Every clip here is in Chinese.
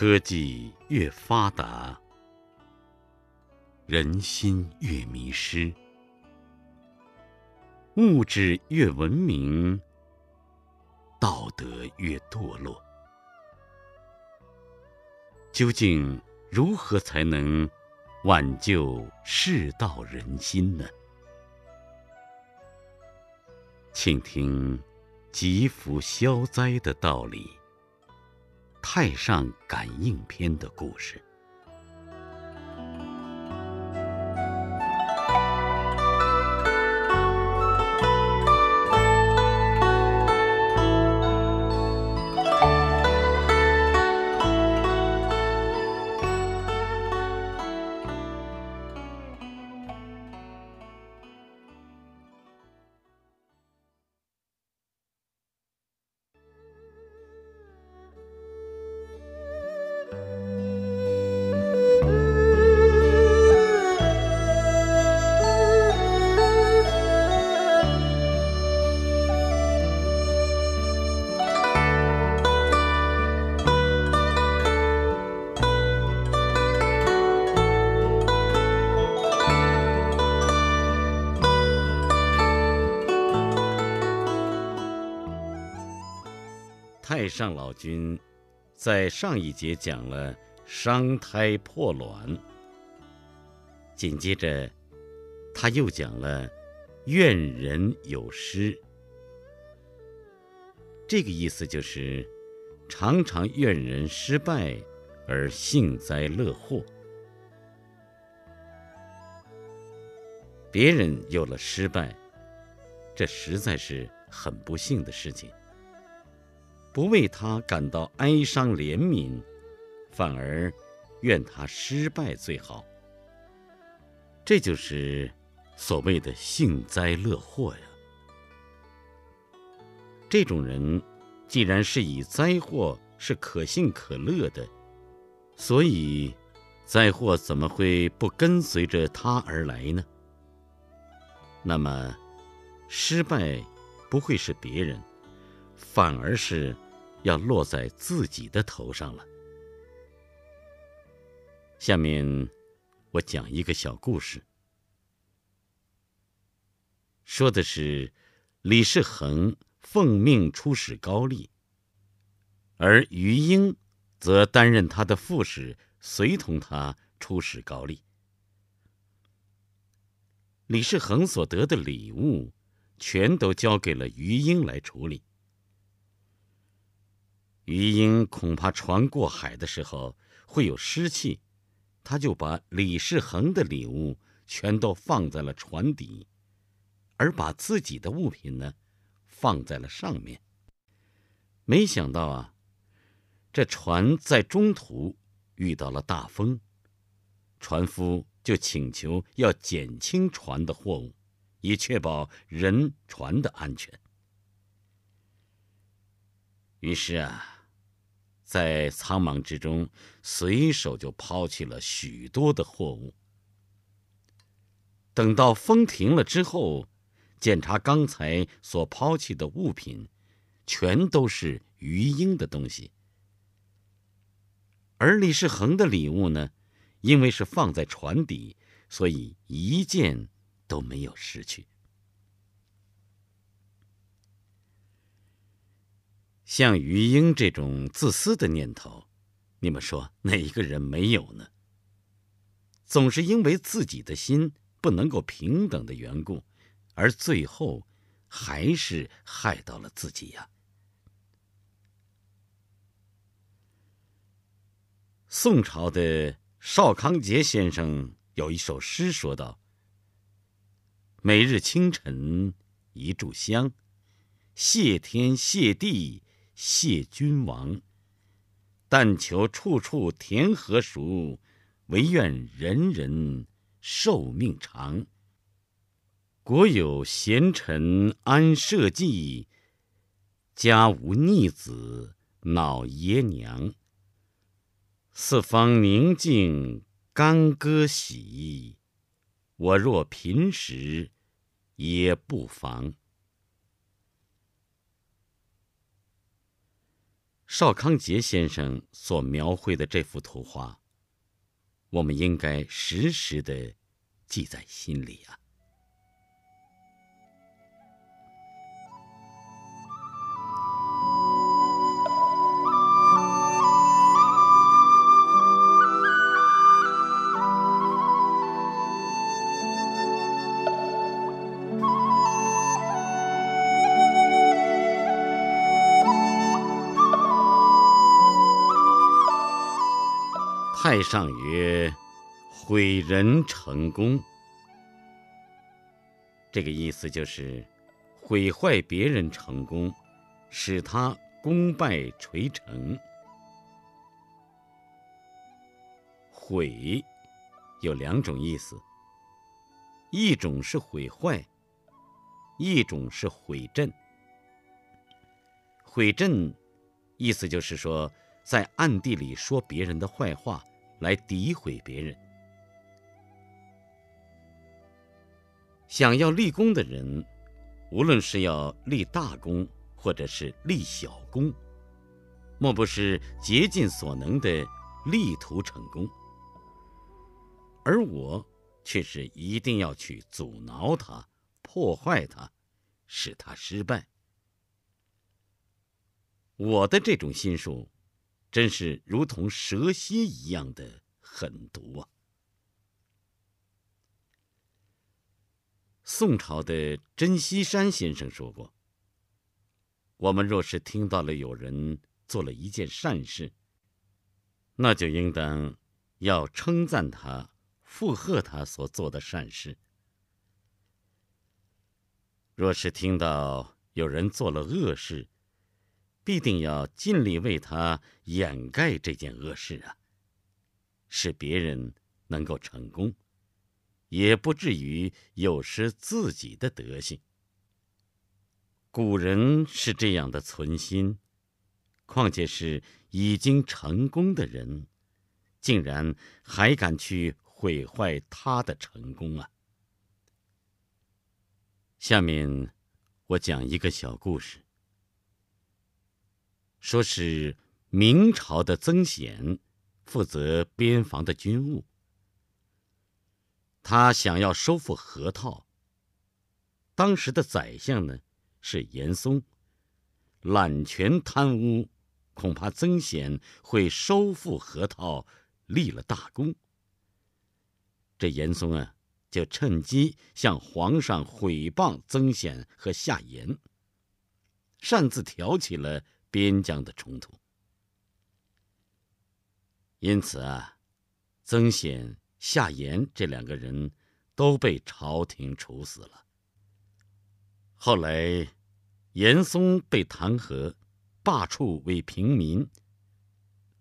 科技越发达，人心越迷失；物质越文明，道德越堕落。究竟如何才能挽救世道人心呢？请听祈福消灾的道理。太上感应篇的故事。上老君在上一节讲了伤胎破卵，紧接着他又讲了怨人有失。这个意思就是常常怨人失败而幸灾乐祸，别人有了失败，这实在是很不幸的事情。不为他感到哀伤怜悯，反而愿他失败最好。这就是所谓的幸灾乐祸呀。这种人既然是以灾祸是可幸可乐的，所以灾祸怎么会不跟随着他而来呢？那么失败不会是别人。反而是要落在自己的头上了。下面我讲一个小故事，说的是李世恒奉命出使高丽，而于英则担任他的副使，随同他出使高丽。李世恒所得的礼物，全都交给了于英来处理。余英恐怕船过海的时候会有湿气，他就把李世恒的礼物全都放在了船底，而把自己的物品呢放在了上面。没想到啊，这船在中途遇到了大风，船夫就请求要减轻船的货物，以确保人船的安全。于是啊。在苍茫之中，随手就抛弃了许多的货物。等到风停了之后，检查刚才所抛弃的物品，全都是鱼鹰的东西。而李世恒的礼物呢，因为是放在船底，所以一件都没有失去。像于英这种自私的念头，你们说哪一个人没有呢？总是因为自己的心不能够平等的缘故，而最后还是害到了自己呀。宋朝的邵康节先生有一首诗说道：“每日清晨一炷香，谢天谢地。”谢君王，但求处处田禾熟，唯愿人人寿命长。国有贤臣安社稷，家无逆子恼爷娘。四方宁静干戈喜，我若贫时也不妨。邵康节先生所描绘的这幅图画，我们应该时时的记在心里啊。太上曰：“毁人成功。”这个意思就是毁坏别人成功，使他功败垂成。毁有两种意思，一种是毁坏，一种是毁阵。毁阵意思就是说，在暗地里说别人的坏话。来诋毁别人，想要立功的人，无论是要立大功，或者是立小功，莫不是竭尽所能的力图成功。而我却是一定要去阻挠他、破坏他，使他失败。我的这种心术。真是如同蛇蝎一样的狠毒啊！宋朝的珍稀山先生说过：“我们若是听到了有人做了一件善事，那就应当要称赞他、附和他所做的善事；若是听到有人做了恶事，必定要尽力为他掩盖这件恶事啊，使别人能够成功，也不至于有失自己的德性。古人是这样的存心，况且是已经成功的人，竟然还敢去毁坏他的成功啊！下面我讲一个小故事。说是明朝的曾显负责边防的军务，他想要收复河套。当时的宰相呢是严嵩，揽权贪污，恐怕曾显会收复河套，立了大功。这严嵩啊，就趁机向皇上毁谤曾显和夏言，擅自挑起了。边疆的冲突，因此啊，曾显、夏言这两个人都被朝廷处死了。后来，严嵩被弹劾，罢黜为平民，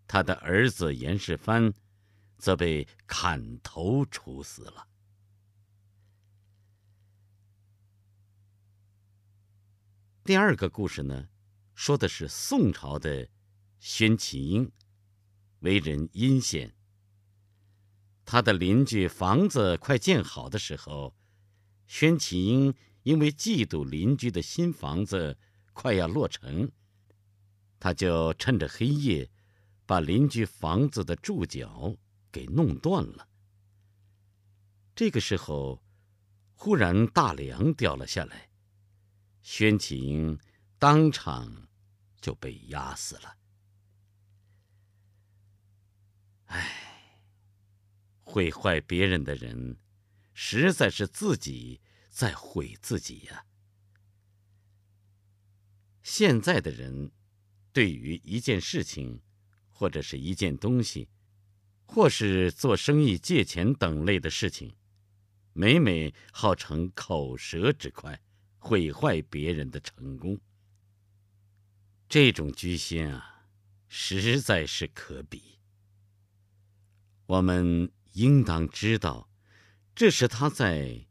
他的儿子严世蕃则被砍头处死了。第二个故事呢？说的是宋朝的宣启英，为人阴险。他的邻居房子快建好的时候，宣启英因为嫉妒邻居的新房子快要落成，他就趁着黑夜，把邻居房子的柱脚给弄断了。这个时候，忽然大梁掉了下来，宣启英当场。就被压死了。唉，毁坏别人的人，实在是自己在毁自己呀。现在的人，对于一件事情，或者是一件东西，或是做生意借钱等类的事情，每每好逞口舌之快，毁坏别人的成功。这种居心啊，实在是可比。我们应当知道，这是他在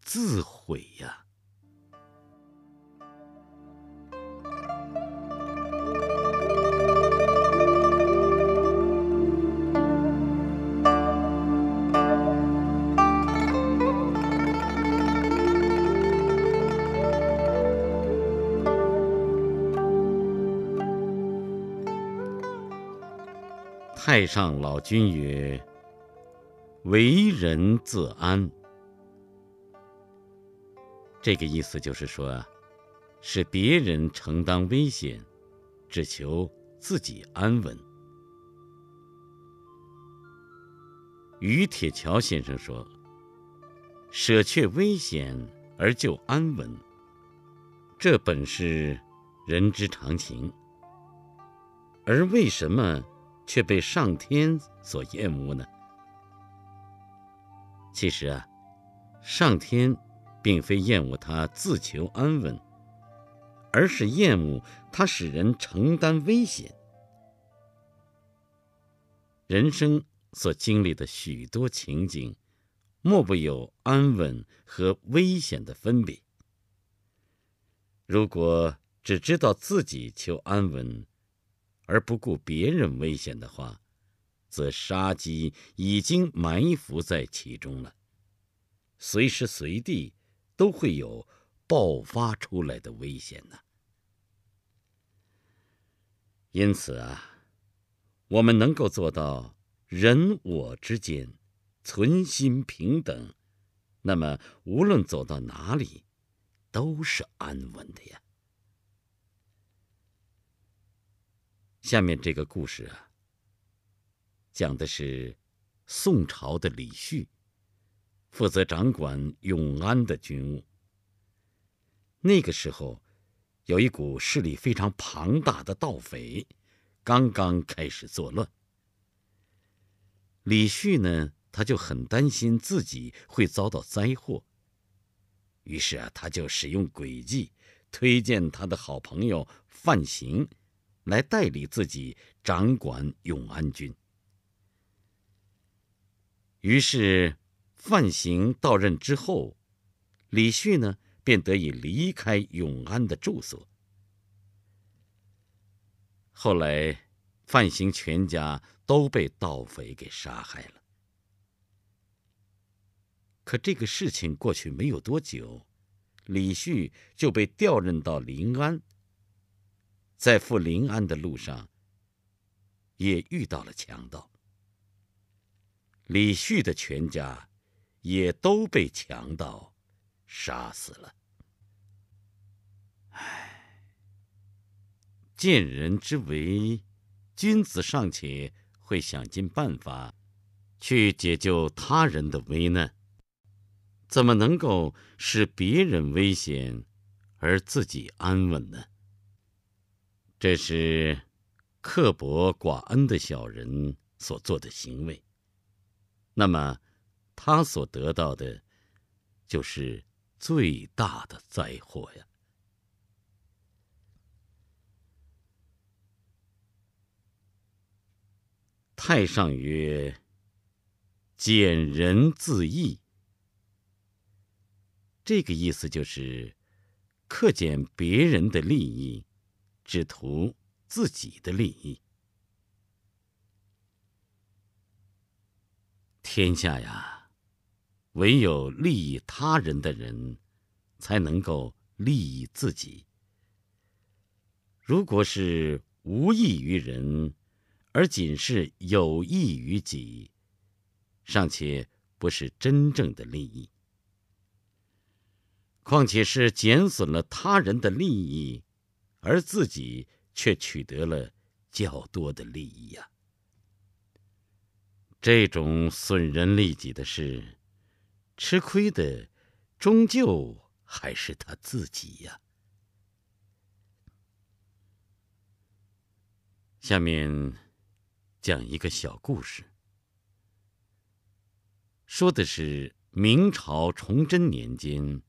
自毁呀。太上老君曰：“为人自安。”这个意思就是说，使别人承担危险，只求自己安稳。于铁桥先生说：“舍却危险而就安稳，这本是人之常情。而为什么却被上天所厌恶呢？其实啊，上天。”并非厌恶他自求安稳，而是厌恶他使人承担危险。人生所经历的许多情景，莫不有安稳和危险的分别。如果只知道自己求安稳，而不顾别人危险的话，则杀机已经埋伏在其中了，随时随地。都会有爆发出来的危险呢。因此啊，我们能够做到人我之间存心平等，那么无论走到哪里，都是安稳的呀。下面这个故事啊，讲的是宋朝的李旭。负责掌管永安的军务。那个时候，有一股势力非常庞大的盗匪，刚刚开始作乱。李旭呢，他就很担心自己会遭到灾祸，于是啊，他就使用诡计，推荐他的好朋友范行，来代理自己掌管永安军。于是。范行到任之后，李旭呢便得以离开永安的住所。后来，范行全家都被盗匪给杀害了。可这个事情过去没有多久，李旭就被调任到临安。在赴临安的路上，也遇到了强盗。李旭的全家。也都被强盗杀死了。唉，见人之危，君子尚且会想尽办法去解救他人的危难，怎么能够使别人危险而自己安稳呢？这是刻薄寡恩的小人所做的行为。那么。他所得到的，就是最大的灾祸呀！太上曰：“减人自益。”这个意思就是克减别人的利益，只图自己的利益。天下呀！唯有利益他人的人，才能够利益自己。如果是无益于人，而仅是有益于己，尚且不是真正的利益。况且是减损了他人的利益，而自己却取得了较多的利益呀！这种损人利己的事。吃亏的，终究还是他自己呀。下面讲一个小故事，说的是明朝崇祯年间，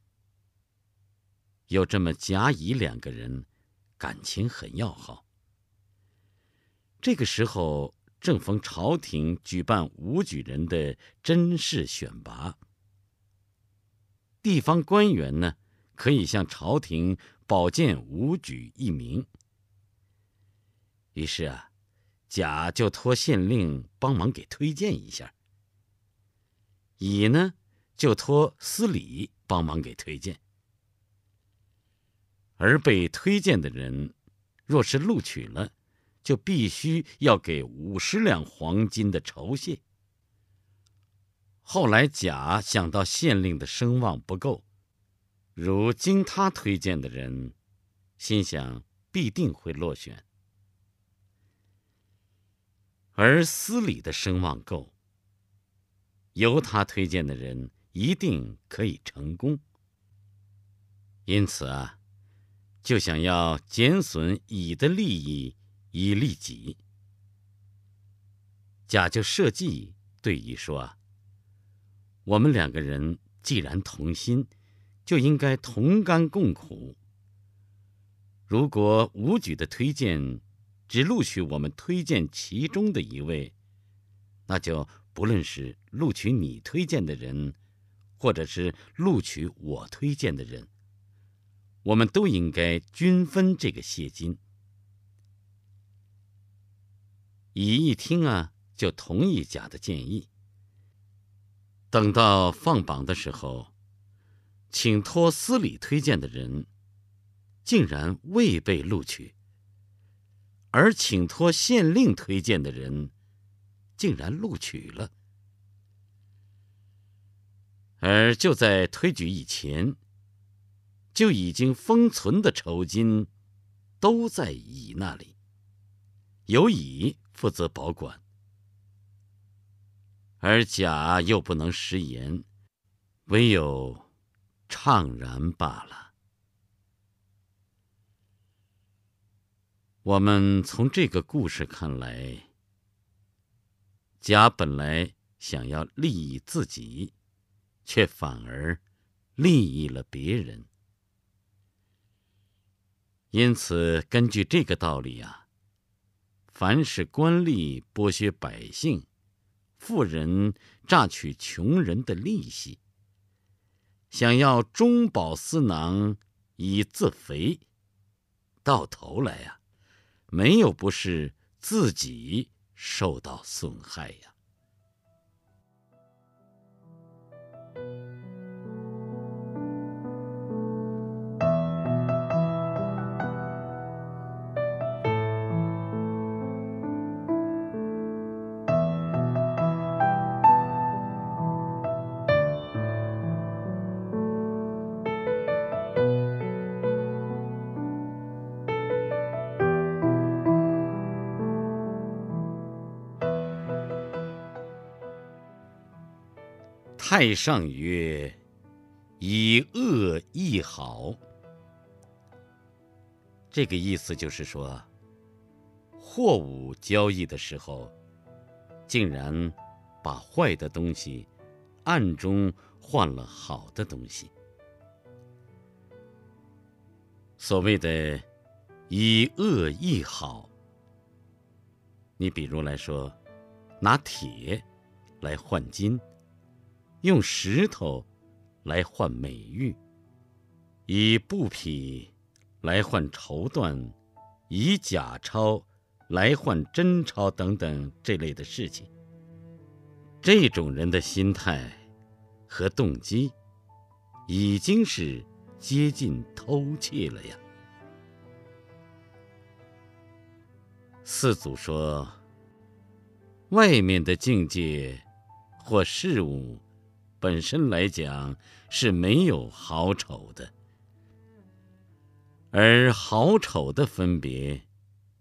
有这么甲乙两个人，感情很要好。这个时候正逢朝廷举办武举人的甄试选拔。地方官员呢，可以向朝廷保荐武举一名。于是啊，甲就托县令帮忙给推荐一下。乙呢，就托司礼帮忙给推荐。而被推荐的人，若是录取了，就必须要给五十两黄金的酬谢。后来甲想到县令的声望不够，如经他推荐的人，心想必定会落选；而司礼的声望够，由他推荐的人一定可以成功。因此啊，就想要减损乙的利益。以利己，甲就设计对乙说：“我们两个人既然同心，就应该同甘共苦。如果武举的推荐只录取我们推荐其中的一位，那就不论是录取你推荐的人，或者是录取我推荐的人，我们都应该均分这个谢金。”乙一听啊，就同意甲的建议。等到放榜的时候，请托司礼推荐的人，竟然未被录取；而请托县令推荐的人，竟然录取了。而就在推举以前，就已经封存的酬金，都在乙那里，由乙。负责保管，而甲又不能食言，唯有怅然罢了。我们从这个故事看来，甲本来想要利益自己，却反而利益了别人。因此，根据这个道理啊。凡是官吏剥削百姓，富人榨取穷人的利息，想要中饱私囊以自肥，到头来呀，没有不是自己受到损害呀。太上曰：“以恶易好。”这个意思就是说，货物交易的时候，竟然把坏的东西暗中换了好的东西。所谓的“以恶易好”，你比如来说，拿铁来换金。用石头来换美玉，以布匹来换绸缎，以假钞来换真钞等等这类的事情，这种人的心态和动机，已经是接近偷窃了呀。四祖说：“外面的境界或事物。”本身来讲是没有好丑的，而好丑的分别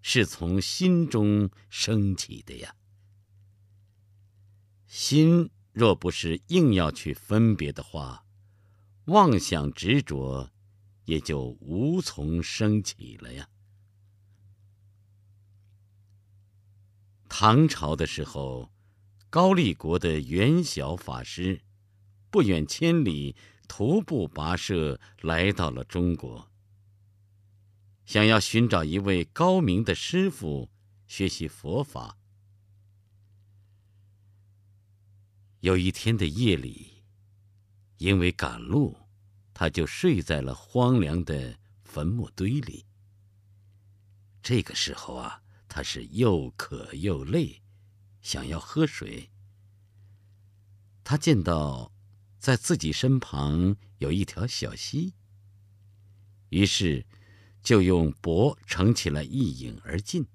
是从心中升起的呀。心若不是硬要去分别的话，妄想执着也就无从升起了呀。唐朝的时候，高丽国的元晓法师。不远千里，徒步跋涉来到了中国，想要寻找一位高明的师傅学习佛法。有一天的夜里，因为赶路，他就睡在了荒凉的坟墓堆里。这个时候啊，他是又渴又累，想要喝水。他见到。在自己身旁有一条小溪，于是就用帛盛起来一饮而尽。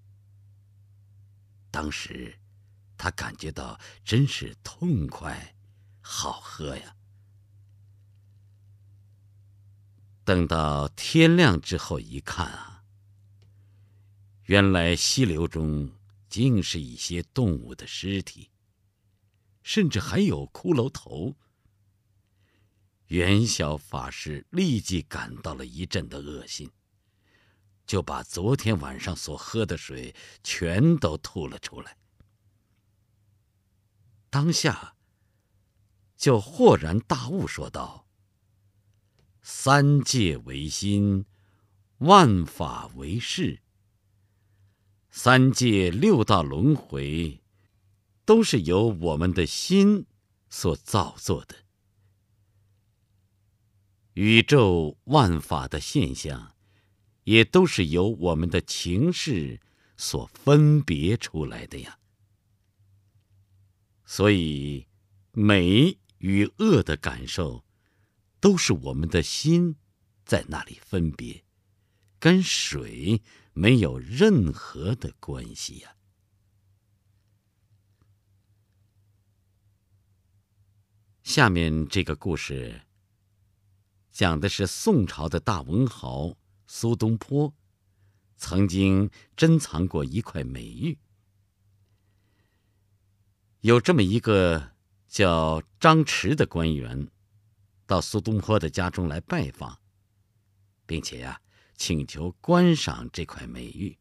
当时，他感觉到真是痛快，好喝呀。等到天亮之后一看啊，原来溪流中竟是一些动物的尸体，甚至还有骷髅头。元宵法师立即感到了一阵的恶心，就把昨天晚上所喝的水全都吐了出来。当下，就豁然大悟，说道：“三界为心，万法为事。三界六道轮回，都是由我们的心所造作的。”宇宙万法的现象，也都是由我们的情势所分别出来的呀。所以，美与恶的感受，都是我们的心在那里分别，跟水没有任何的关系呀。下面这个故事。讲的是宋朝的大文豪苏东坡，曾经珍藏过一块美玉。有这么一个叫张弛的官员，到苏东坡的家中来拜访，并且呀，请求观赏这块美玉。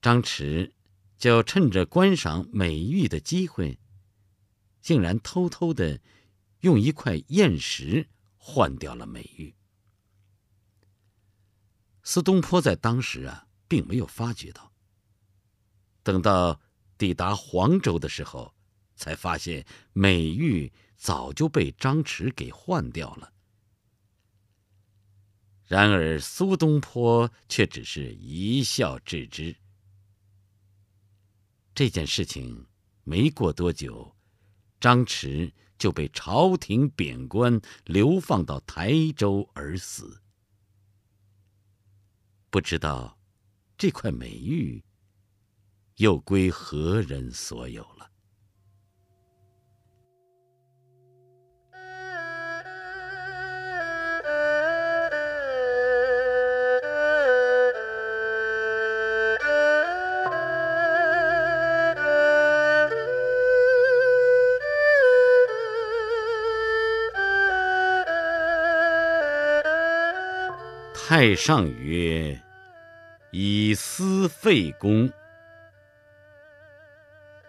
张弛就趁着观赏美玉的机会，竟然偷偷的。用一块砚石换掉了美玉。苏东坡在当时啊，并没有发觉到。等到抵达黄州的时候，才发现美玉早就被张弛给换掉了。然而苏东坡却只是一笑置之。这件事情没过多久，张弛。就被朝廷贬官，流放到台州而死。不知道这块美玉又归何人所有了。太上曰：“以私废公。”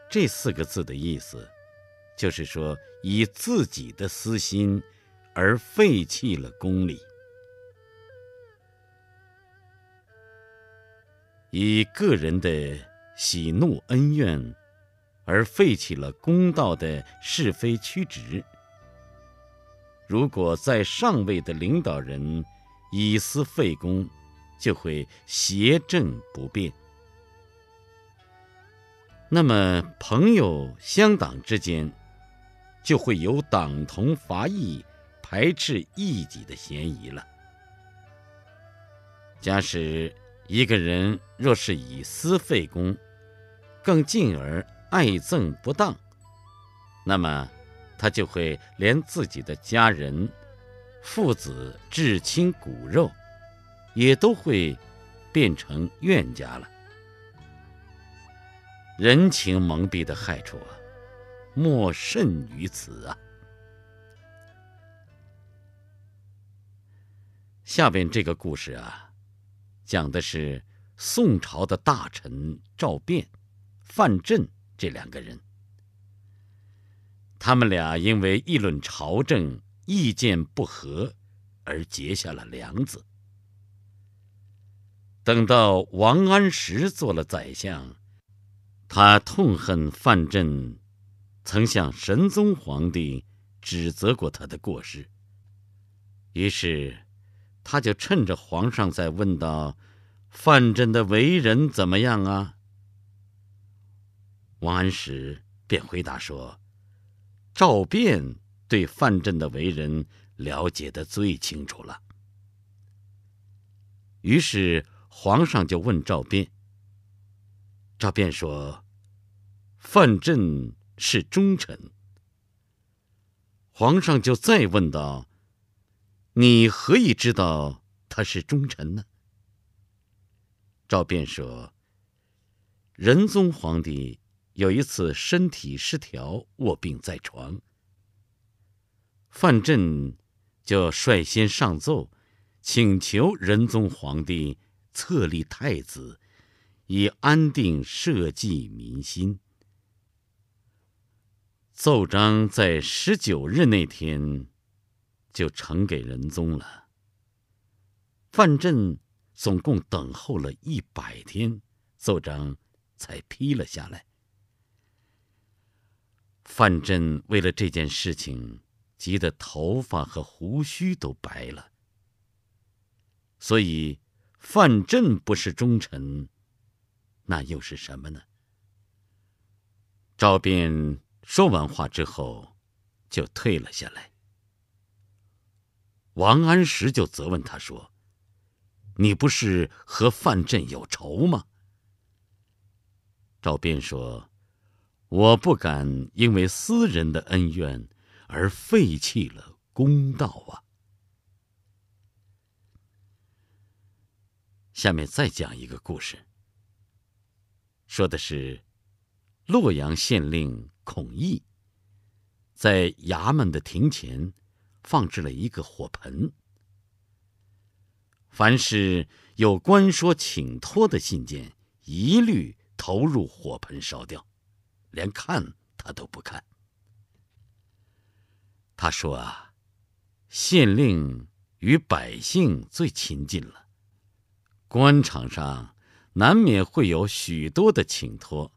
这四个字的意思，就是说以自己的私心而废弃了公理，以个人的喜怒恩怨而废弃了公道的是非曲直。如果在上位的领导人，以私废公，就会邪正不变。那么，朋友相党之间，就会有党同伐异、排斥异己的嫌疑了。假使一个人若是以私废公，更进而爱憎不当，那么他就会连自己的家人。父子至亲骨肉，也都会变成怨家了。人情蒙蔽的害处啊，莫甚于此啊！下边这个故事啊，讲的是宋朝的大臣赵昪、范镇这两个人，他们俩因为议论朝政。意见不合，而结下了梁子。等到王安石做了宰相，他痛恨范镇曾向神宗皇帝指责过他的过失，于是他就趁着皇上在问道：“范镇的为人怎么样啊？”王安石便回答说：“赵昪。”对范镇的为人了解的最清楚了。于是皇上就问赵昪：“赵辩说：“范镇是忠臣。”皇上就再问道：“你何以知道他是忠臣呢？”赵辩说：“仁宗皇帝有一次身体失调，卧病在床，范镇就率先上奏，请求仁宗皇帝册立太子。”以安定社稷民心。奏章在十九日那天就呈给仁宗了。范镇总共等候了一百天，奏章才批了下来。范镇为了这件事情，急得头发和胡须都白了。所以，范镇不是忠臣。那又是什么呢？赵辩说完话之后，就退了下来。王安石就责问他说：“你不是和范镇有仇吗？”赵辩说：“我不敢因为私人的恩怨而废弃了公道啊。”下面再讲一个故事。说的是，洛阳县令孔毅在衙门的庭前放置了一个火盆，凡是有官说请托的信件，一律投入火盆烧掉，连看他都不看。他说啊，县令与百姓最亲近了，官场上。难免会有许多的请托。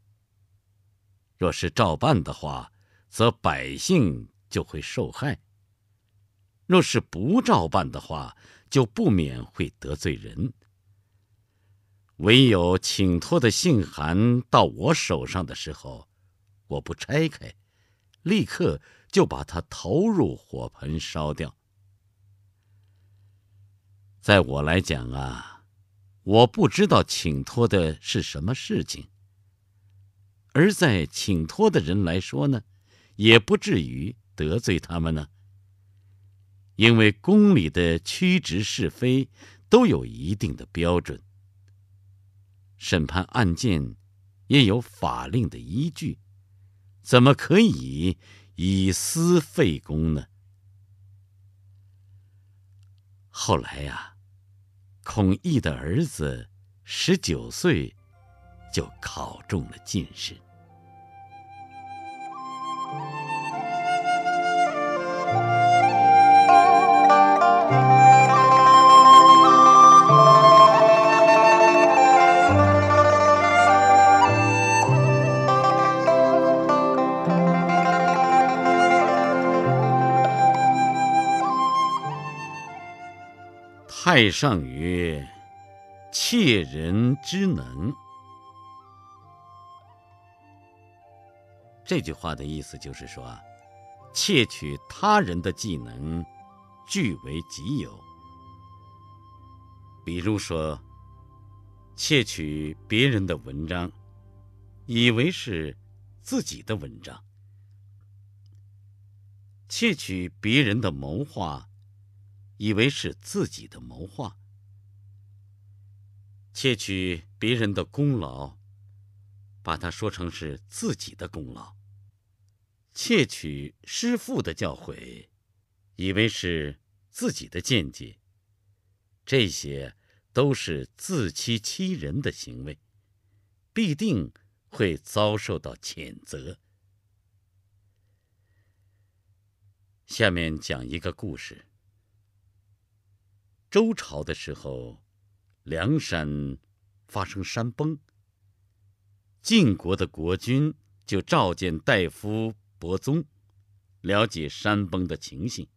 若是照办的话，则百姓就会受害；若是不照办的话，就不免会得罪人。唯有请托的信函到我手上的时候，我不拆开，立刻就把它投入火盆烧掉。在我来讲啊。我不知道请托的是什么事情，而在请托的人来说呢，也不至于得罪他们呢。因为宫里的曲直是非都有一定的标准，审判案件也有法令的依据，怎么可以以私废公呢？后来呀。孔毅的儿子十九岁就考中了进士。太上曰：“窃人之能。”这句话的意思就是说，窃取他人的技能，据为己有。比如说，窃取别人的文章，以为是自己的文章；窃取别人的谋划。以为是自己的谋划，窃取别人的功劳，把它说成是自己的功劳；窃取师父的教诲，以为是自己的见解。这些都是自欺欺人的行为，必定会遭受到谴责。下面讲一个故事。周朝的时候，梁山发生山崩。晋国的国君就召见大夫伯宗，了解山崩的情形。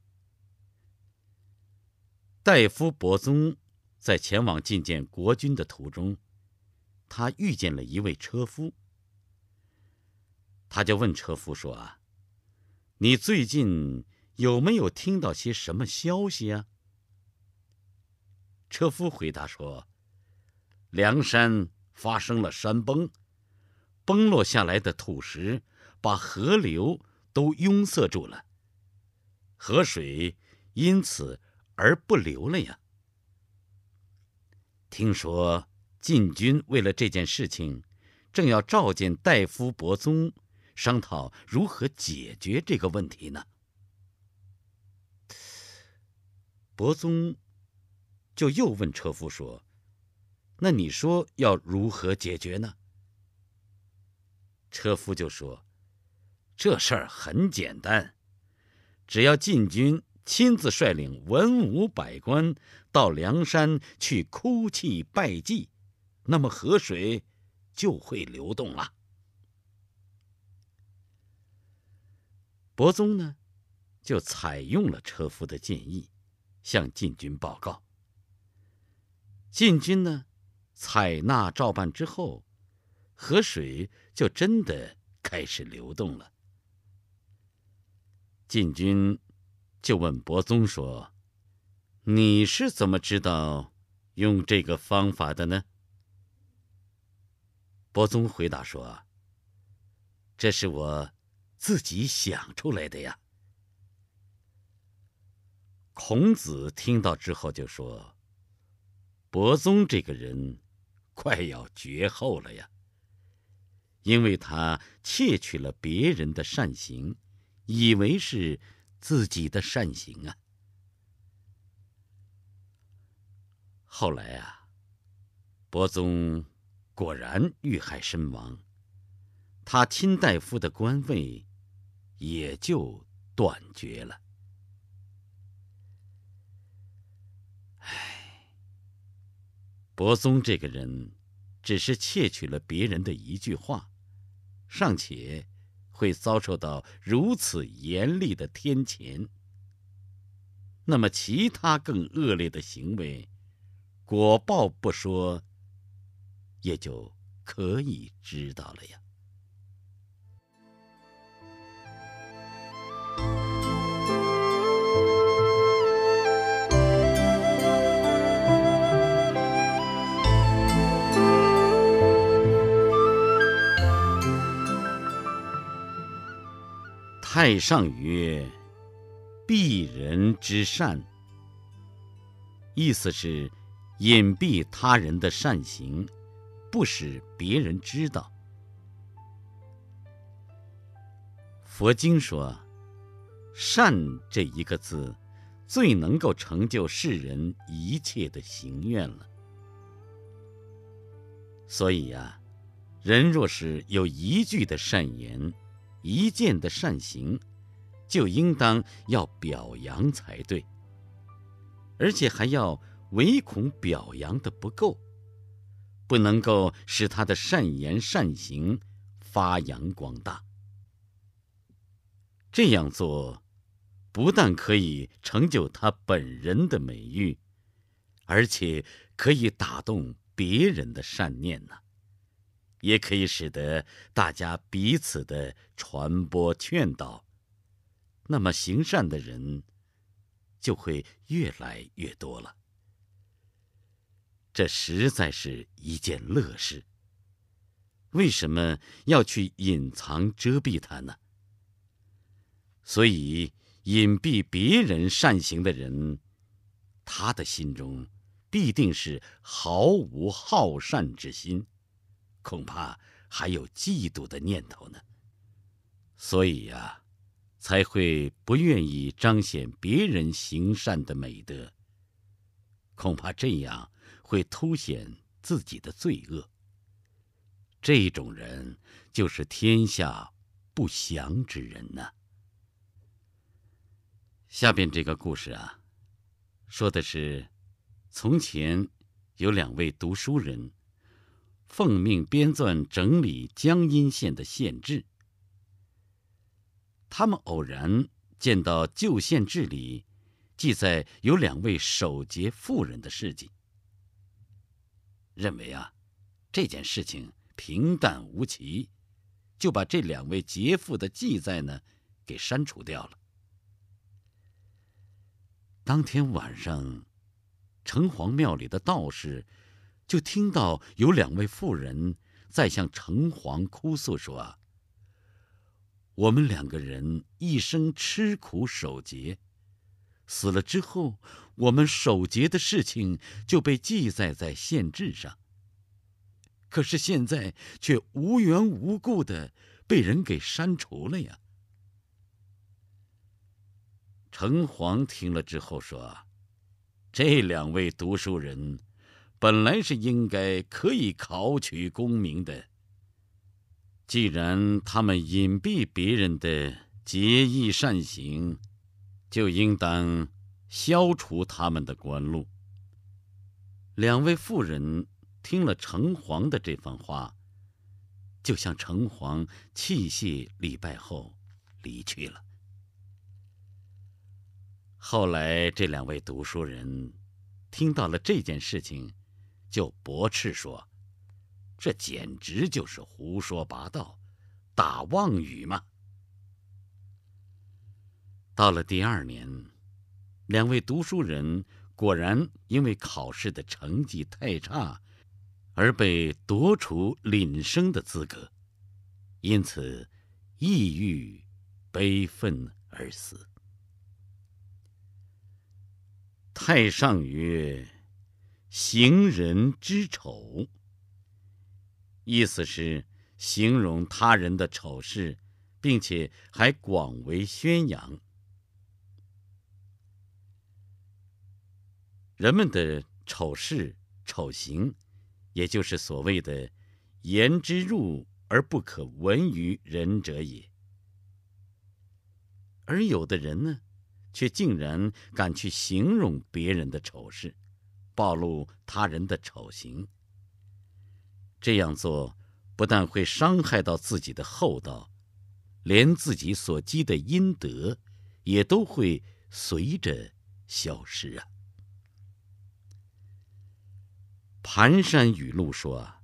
大夫伯宗在前往觐见国君的途中，他遇见了一位车夫，他就问车夫说：“啊，你最近有没有听到些什么消息啊？”车夫回答说：“梁山发生了山崩，崩落下来的土石把河流都拥塞住了，河水因此而不流了呀。听说晋军为了这件事情，正要召见大夫伯宗，商讨如何解决这个问题呢。伯宗就又问车夫说：“那你说要如何解决呢？”车夫就说：“这事儿很简单，只要晋军亲自率领文武百官到梁山去哭泣拜祭，那么河水就会流动了。”伯宗呢，就采用了车夫的建议，向晋军报告。晋军呢，采纳照办之后。河水就真的开始流动了。晋军就问伯宗说：“你是怎么知道用这个方法的呢？”伯宗回答说：“这是我自己想出来的呀。”孔子听到之后就说：“伯宗这个人快要绝后了呀。”因为他窃取了别人的善行，以为是自己的善行啊。后来啊，伯宗果然遇害身亡，他亲大夫的官位也就断绝了。唉，伯松这个人，只是窃取了别人的一句话。尚且会遭受到如此严厉的天谴，那么其他更恶劣的行为，果报不说，也就可以知道了呀。太上曰：“避人之善。”意思是隐蔽他人的善行，不使别人知道。佛经说：“善”这一个字，最能够成就世人一切的行愿了。所以呀，人若是有一句的善言，一件的善行，就应当要表扬才对，而且还要唯恐表扬的不够，不能够使他的善言善行发扬光大。这样做，不但可以成就他本人的美誉，而且可以打动别人的善念呢。也可以使得大家彼此的传播劝导，那么行善的人就会越来越多了。这实在是一件乐事。为什么要去隐藏遮蔽它呢？所以隐蔽别人善行的人，他的心中必定是毫无好善之心。恐怕还有嫉妒的念头呢，所以呀，才会不愿意彰显别人行善的美德。恐怕这样会凸显自己的罪恶。这种人就是天下不祥之人呢。下边这个故事啊，说的是从前有两位读书人。奉命编纂整理江阴县的县志，他们偶然见到旧县志里记载有两位守节妇人的事迹，认为啊这件事情平淡无奇，就把这两位节妇的记载呢给删除掉了。当天晚上，城隍庙里的道士。就听到有两位妇人在向城隍哭诉说：“，我们两个人一生吃苦守节，死了之后，我们守节的事情就被记载在县志上。可是现在却无缘无故的被人给删除了呀。”城隍听了之后说：“这两位读书人。”本来是应该可以考取功名的。既然他们隐蔽别人的节义善行，就应当消除他们的官禄。两位妇人听了城隍的这番话，就向城隍器谢礼拜后离去了。后来，这两位读书人听到了这件事情。就驳斥说：“这简直就是胡说八道，打妄语嘛！”到了第二年，两位读书人果然因为考试的成绩太差，而被夺除领生的资格，因此抑郁、悲愤而死。太上曰。行人之丑，意思是形容他人的丑事，并且还广为宣扬。人们的丑事、丑行，也就是所谓的“言之入而不可闻于人者也”。而有的人呢，却竟然敢去形容别人的丑事。暴露他人的丑行，这样做不但会伤害到自己的厚道，连自己所积的阴德也都会随着消失啊。盘山语录说啊，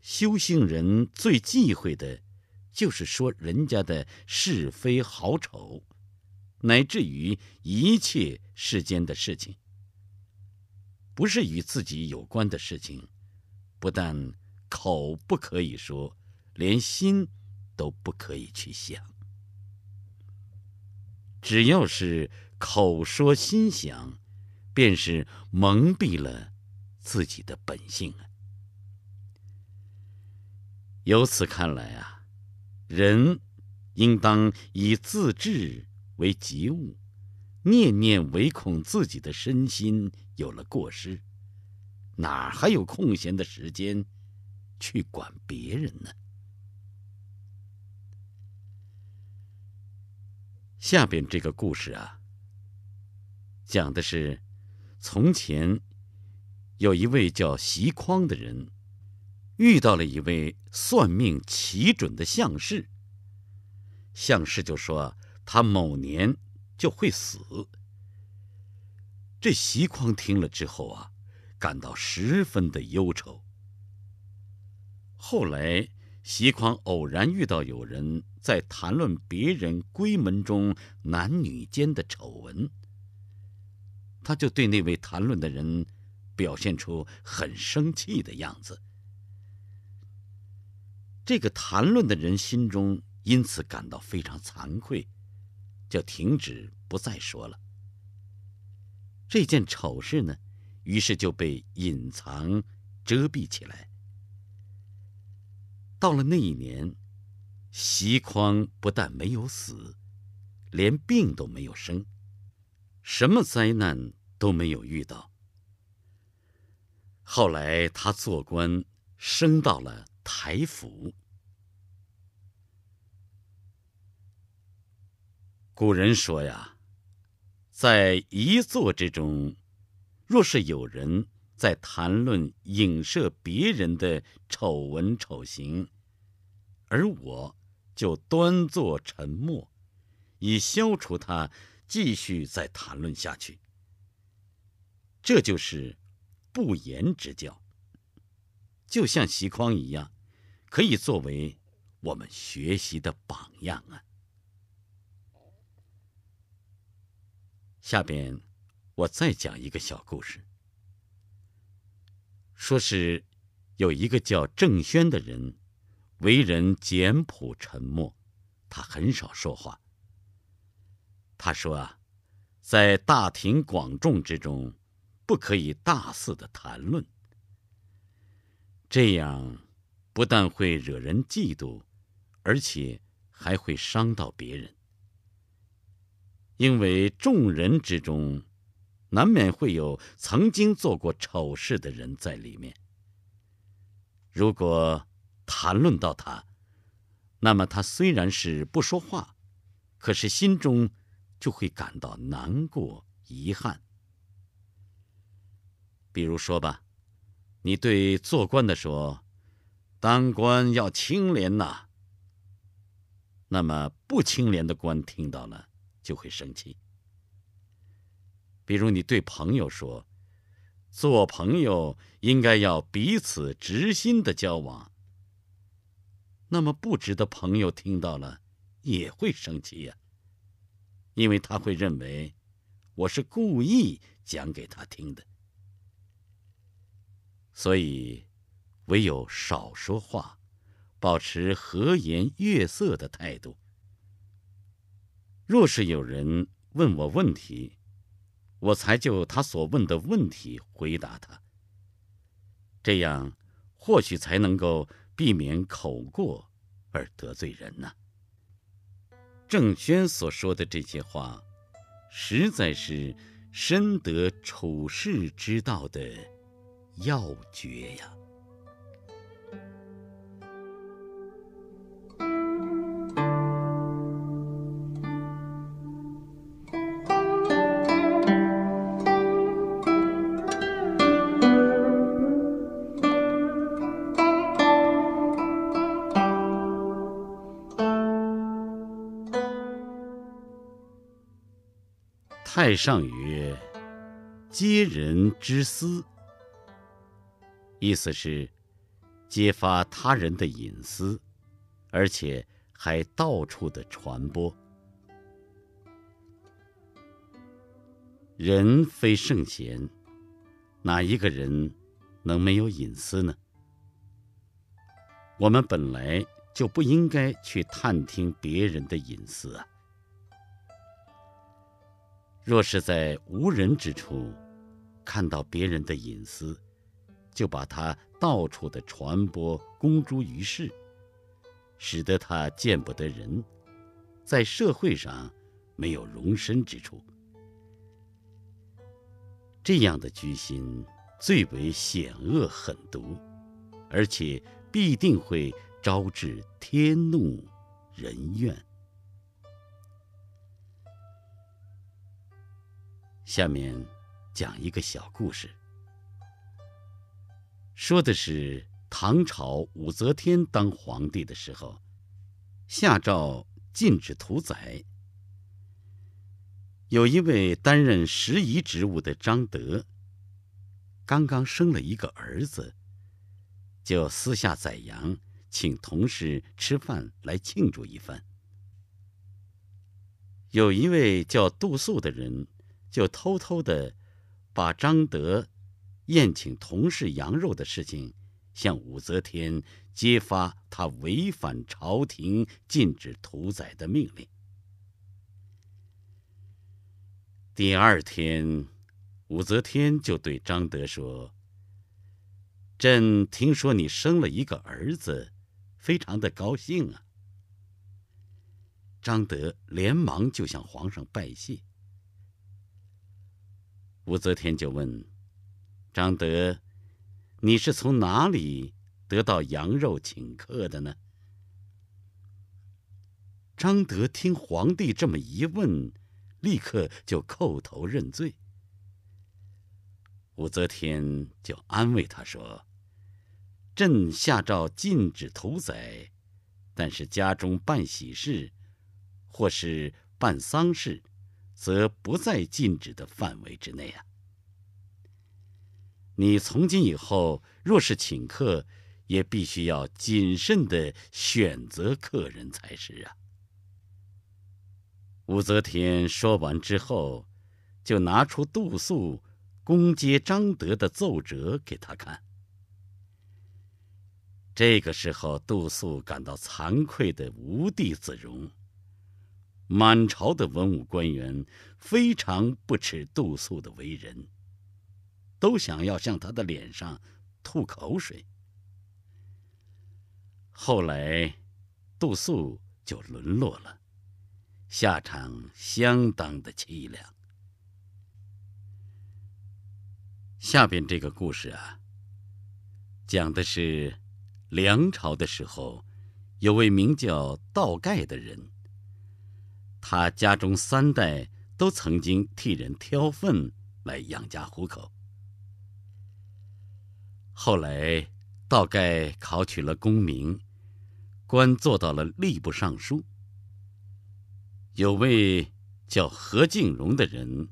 修行人最忌讳的，就是说人家的是非好丑，乃至于一切世间的事情。不是与自己有关的事情，不但口不可以说，连心都不可以去想。只要是口说心想，便是蒙蔽了自己的本性啊。由此看来啊，人应当以自治为急务。念念唯恐自己的身心有了过失，哪还有空闲的时间去管别人呢？下边这个故事啊，讲的是从前有一位叫席匡的人，遇到了一位算命奇准的相士。相士就说他某年。就会死。这席匡听了之后啊，感到十分的忧愁。后来，席匡偶然遇到有人在谈论别人闺门中男女间的丑闻，他就对那位谈论的人表现出很生气的样子。这个谈论的人心中因此感到非常惭愧。就停止不再说了。这件丑事呢，于是就被隐藏、遮蔽起来。到了那一年，席匡不但没有死，连病都没有生，什么灾难都没有遇到。后来他做官，升到了台府。古人说呀，在一座之中，若是有人在谈论影射别人的丑闻丑行，而我就端坐沉默，以消除他继续再谈论下去。这就是不言之教，就像席匡一样，可以作为我们学习的榜样啊。下边，我再讲一个小故事。说是，有一个叫郑轩的人，为人简朴沉默，他很少说话。他说啊，在大庭广众之中，不可以大肆的谈论，这样不但会惹人嫉妒，而且还会伤到别人。因为众人之中，难免会有曾经做过丑事的人在里面。如果谈论到他，那么他虽然是不说话，可是心中就会感到难过、遗憾。比如说吧，你对做官的说：“当官要清廉呐。”那么不清廉的官听到了就会生气。比如你对朋友说。做朋友应该要彼此直心的交往。那么不值的朋友听到了也会生气呀，因为他会认为我是故意讲给他听的。所以，唯有少说话，保持和颜悦色的态度。若是有人问我问题，我才就他所问的问题回答他，这样或许才能够避免口过而得罪人呢。郑轩所说的这些话，实在是深得处世之道的要诀呀。上曰：“揭人之私。”意思是揭发他人的隐私，而且还到处的传播。人非圣贤，哪一个人能没有隐私呢？我们本来就不应该去探听别人的隐私啊。若是在无人之处看到别人的隐私，就把它到处的传播、公诸于世，使得他见不得人，在社会上没有容身之处。这样的居心最为险恶狠毒，而且必定会招致天怒人怨。下面讲一个小故事，说的是唐朝武则天当皇帝的时候，下诏禁止屠宰。有一位担任拾遗职务的张德，刚刚生了一个儿子，就私下宰羊，请同事吃饭来庆祝一番。有一位叫杜素的人。就偷偷的把张德宴请同事羊肉的事情向武则天揭发，他违反朝廷禁止屠宰的命令。第二天，武则天就对张德说：“朕听说你生了一个儿子，非常的高兴啊。”张德连忙就向皇上拜谢。武则天就问：“张德，你是从哪里得到羊肉请客的呢？”张德听皇帝这么一问，立刻就叩头认罪。武则天就安慰他说：“朕下诏禁止屠宰，但是家中办喜事，或是办丧事。”则不在禁止的范围之内啊！你从今以后若是请客，也必须要谨慎的选择客人才是啊。武则天说完之后，就拿出杜素攻击张德的奏折给他看。这个时候，杜素感到惭愧的无地自容。满朝的文武官员非常不耻杜素的为人，都想要向他的脸上吐口水。后来，杜素就沦落了，下场相当的凄凉。下边这个故事啊，讲的是梁朝的时候，有位名叫道盖的人。他家中三代都曾经替人挑粪来养家糊口。后来，道盖考取了功名，官做到了吏部尚书。有位叫何敬荣的人，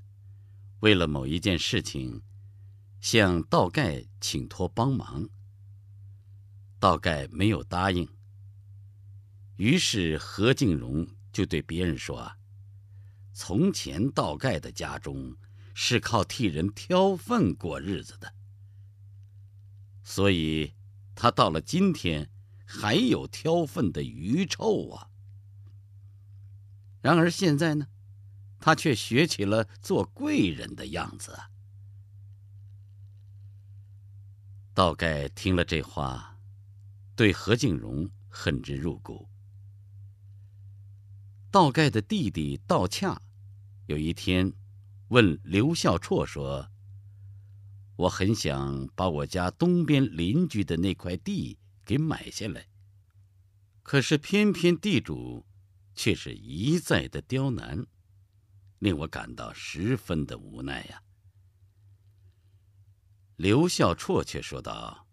为了某一件事情，向道盖请托帮忙。道盖没有答应，于是何敬荣。就对别人说：“从前道盖的家中是靠替人挑粪过日子的，所以他到了今天还有挑粪的余臭啊。然而现在呢，他却学起了做贵人的样子。”道盖听了这话，对何敬荣恨之入骨。道盖的弟弟道洽，有一天问刘孝绰说：“我很想把我家东边邻居的那块地给买下来，可是偏偏地主却是一再的刁难，令我感到十分的无奈呀。”刘孝绰却说道：“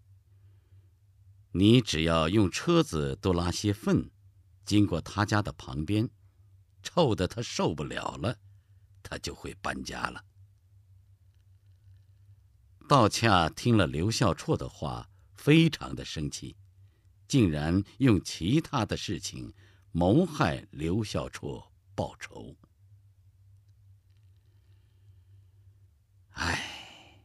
你只要用车子多拉些粪，经过他家的旁边。”臭的他受不了了，他就会搬家了。道洽听了刘孝绰的话，非常的生气，竟然用其他的事情谋害刘孝绰报仇。唉，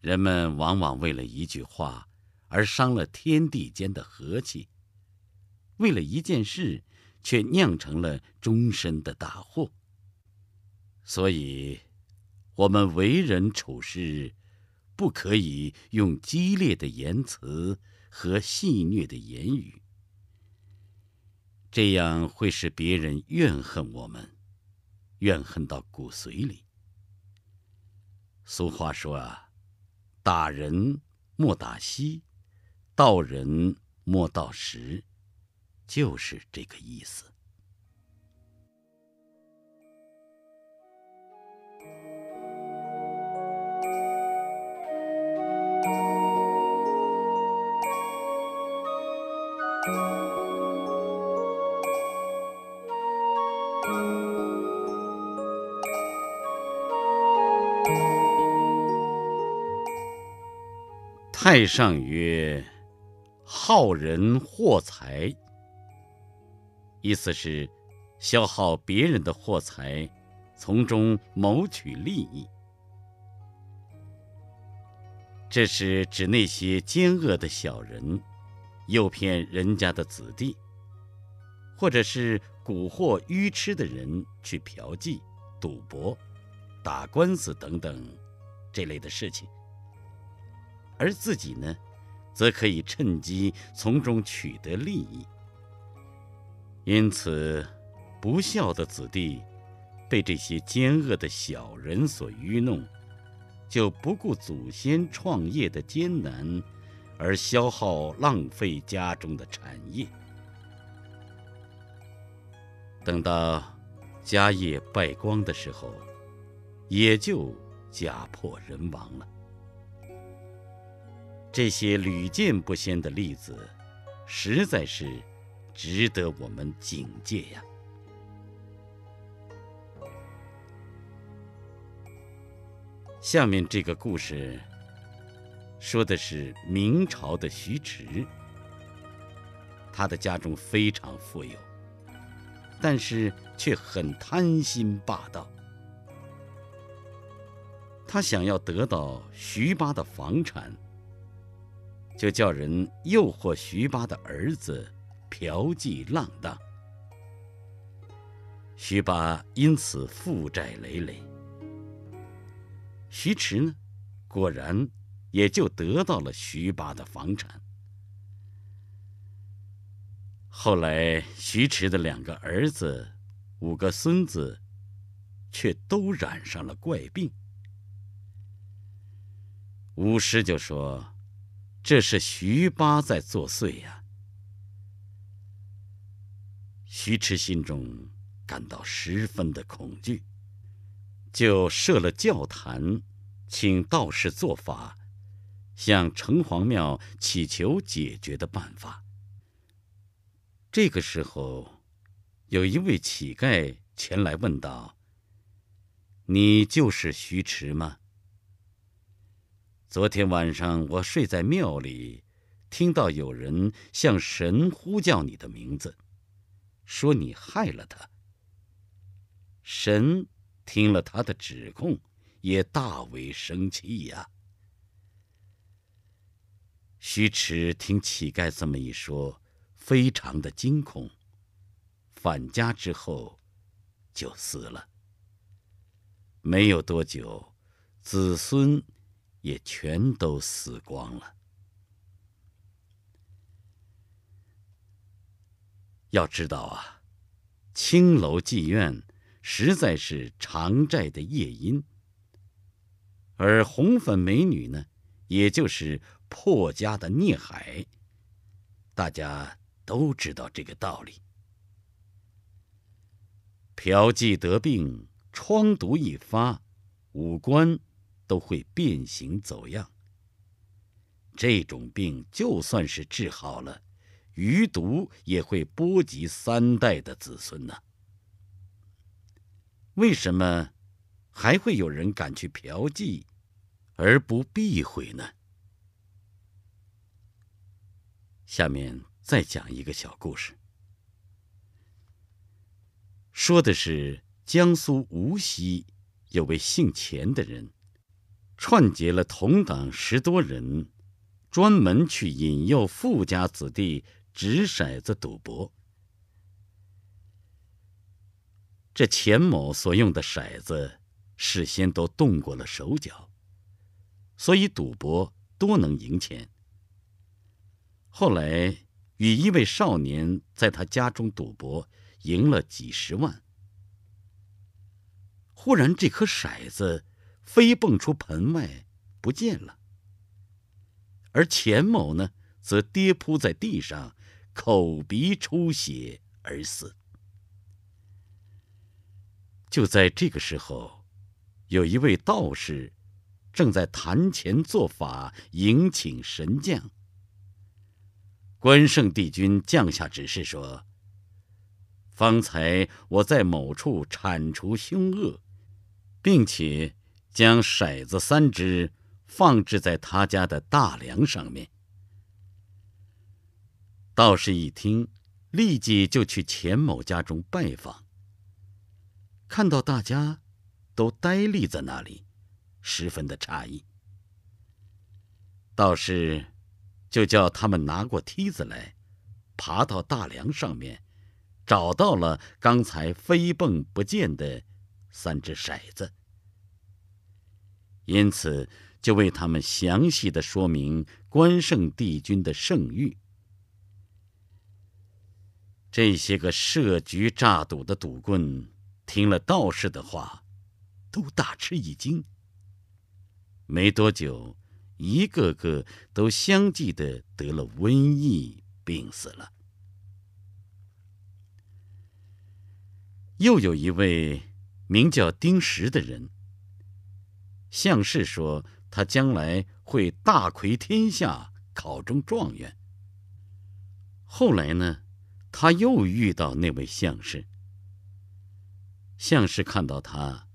人们往往为了一句话而伤了天地间的和气，为了一件事。却酿成了终身的大祸。所以，我们为人处事，不可以用激烈的言辞和戏谑的言语，这样会使别人怨恨我们，怨恨到骨髓里。俗话说啊，打人莫打西，道人莫道实。就是这个意思。太上曰：“好人获财。”意思是，消耗别人的货财，从中谋取利益。这是指那些奸恶的小人，诱骗人家的子弟，或者是蛊惑愚痴的人去嫖妓、赌博、打官司等等这类的事情，而自己呢，则可以趁机从中取得利益。因此，不孝的子弟被这些奸恶的小人所愚弄，就不顾祖先创业的艰难，而消耗浪费家中的产业。等到家业败光的时候，也就家破人亡了。这些屡见不鲜的例子，实在是。值得我们警戒呀！下面这个故事说的是明朝的徐迟，他的家中非常富有，但是却很贪心霸道。他想要得到徐八的房产，就叫人诱惑徐八的儿子嫖妓浪荡。徐八因此负债累累。徐迟呢，果然也就得到了徐八的房产。后来，徐迟的两个儿子、五个孙子，却都染上了怪病。巫师就说：“这是徐八在作祟呀。”徐迟心中感到十分的恐惧，就设了教坛，请道士做法，向城隍庙祈求解决的办法。这个时候，有一位乞丐前来问道：“你就是徐迟吗？昨天晚上我睡在庙里，听到有人向神呼叫你的名字，说你害了他。神听了他的指控，也大为生气呀。”徐迟听乞丐这么一说。非常的惊恐。返家之后，就死了。没有多久，子孙也全都死光了。要知道啊，青楼妓院实在是偿债的夜莺，而红粉美女呢，也就是破家的孽海。大家。都知道这个道理。嫖妓得病，疮毒一发，五官都会变形走样。这种病就算是治好了，余毒也会波及三代的子孙呢。为什么还会有人敢去嫖妓，而不避讳呢？下面。再讲一个小故事，说的是江苏无锡有位姓钱的人，串结了同党十多人，专门去引诱富家子弟掷骰子赌博。这钱某所用的骰子事先都动过了手脚，所以赌博多能赢钱。后来。与一位少年在他家中赌博，赢了几十万。忽然，这颗骰子飞蹦出盆外，不见了。而钱某呢，则跌扑在地上，口鼻出血而死。就在这个时候，有一位道士正在坛前做法，迎请神将。关圣帝君降下指示说：“方才我在某处铲除凶恶，并且将骰子三只放置在他家的大梁上面。”道士一听，立即就去钱某家中拜访。看到大家都呆立在那里，十分的诧异。道士。就叫他们拿过梯子来，爬到大梁上面，找到了刚才飞蹦不见的三只骰子。因此，就为他们详细的说明关圣帝君的圣谕。这些个设局诈赌的赌棍听了道士的话，都大吃一惊。没多久。一个个都相继的得了瘟疫，病死了。又有一位名叫丁石的人，相士说他将来会大魁天下，考中状元。后来呢，他又遇到那位相士，相士看到他，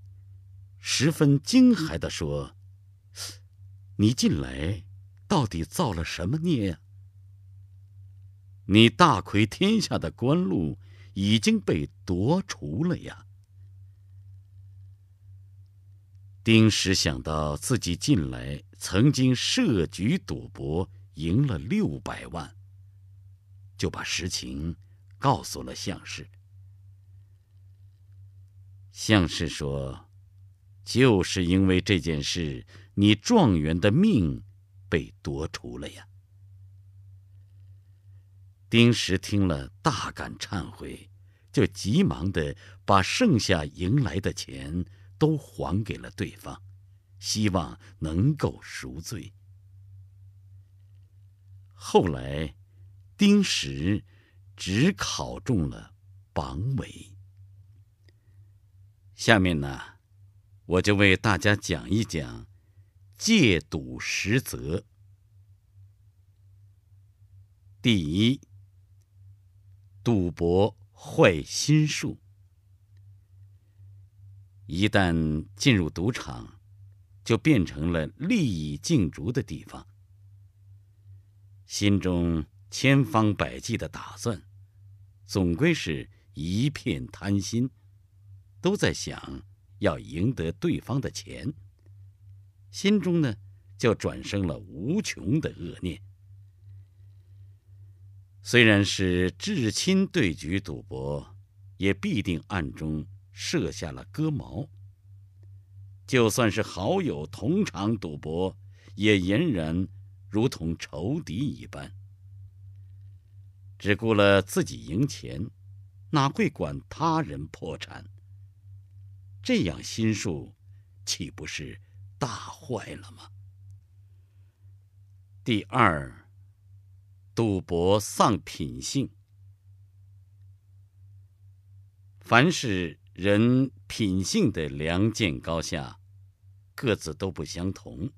十分惊骇的说。你近来到底造了什么孽呀？你大魁天下的官禄已经被夺除了呀！丁石想到自己近来曾经设局赌博，赢了六百万，就把实情告诉了相氏。相氏说：“就是因为这件事，你状元的命被夺除了呀。”丁石听了，大感忏悔，就急忙的把剩下赢来的钱都还给了对方，希望能够赎罪。后来，丁石只考中了榜尾。下面呢，我就为大家讲一讲戒赌十则。第一，赌博坏心术。一旦进入赌场，就变成了利益竞逐的地方，心中千方百计的打算，总归是一片贪心。都在想要赢得对方的钱，心中呢就转生了无穷的恶念。虽然是至亲对局赌博，也必定暗中设下了割毛。就算是好友同场赌博，也俨然如同仇敌一般，只顾了自己赢钱，哪会管他人破产？这样心术，岂不是大坏了吗？第二，赌博丧品性。凡是人品性的良贱高下，各自都不相同。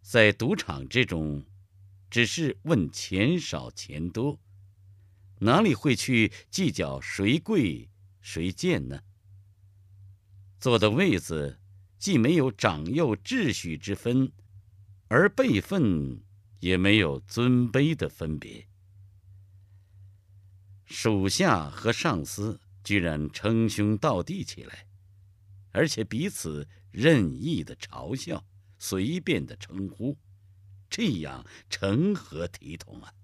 在赌场这种，只是问钱少钱多，哪里会去计较谁贵谁贱呢？坐的位子，既没有长幼秩序之分，而辈分也没有尊卑的分别。属下和上司居然称兄道弟起来，而且彼此任意的嘲笑，随便的称呼，这样成何体统啊？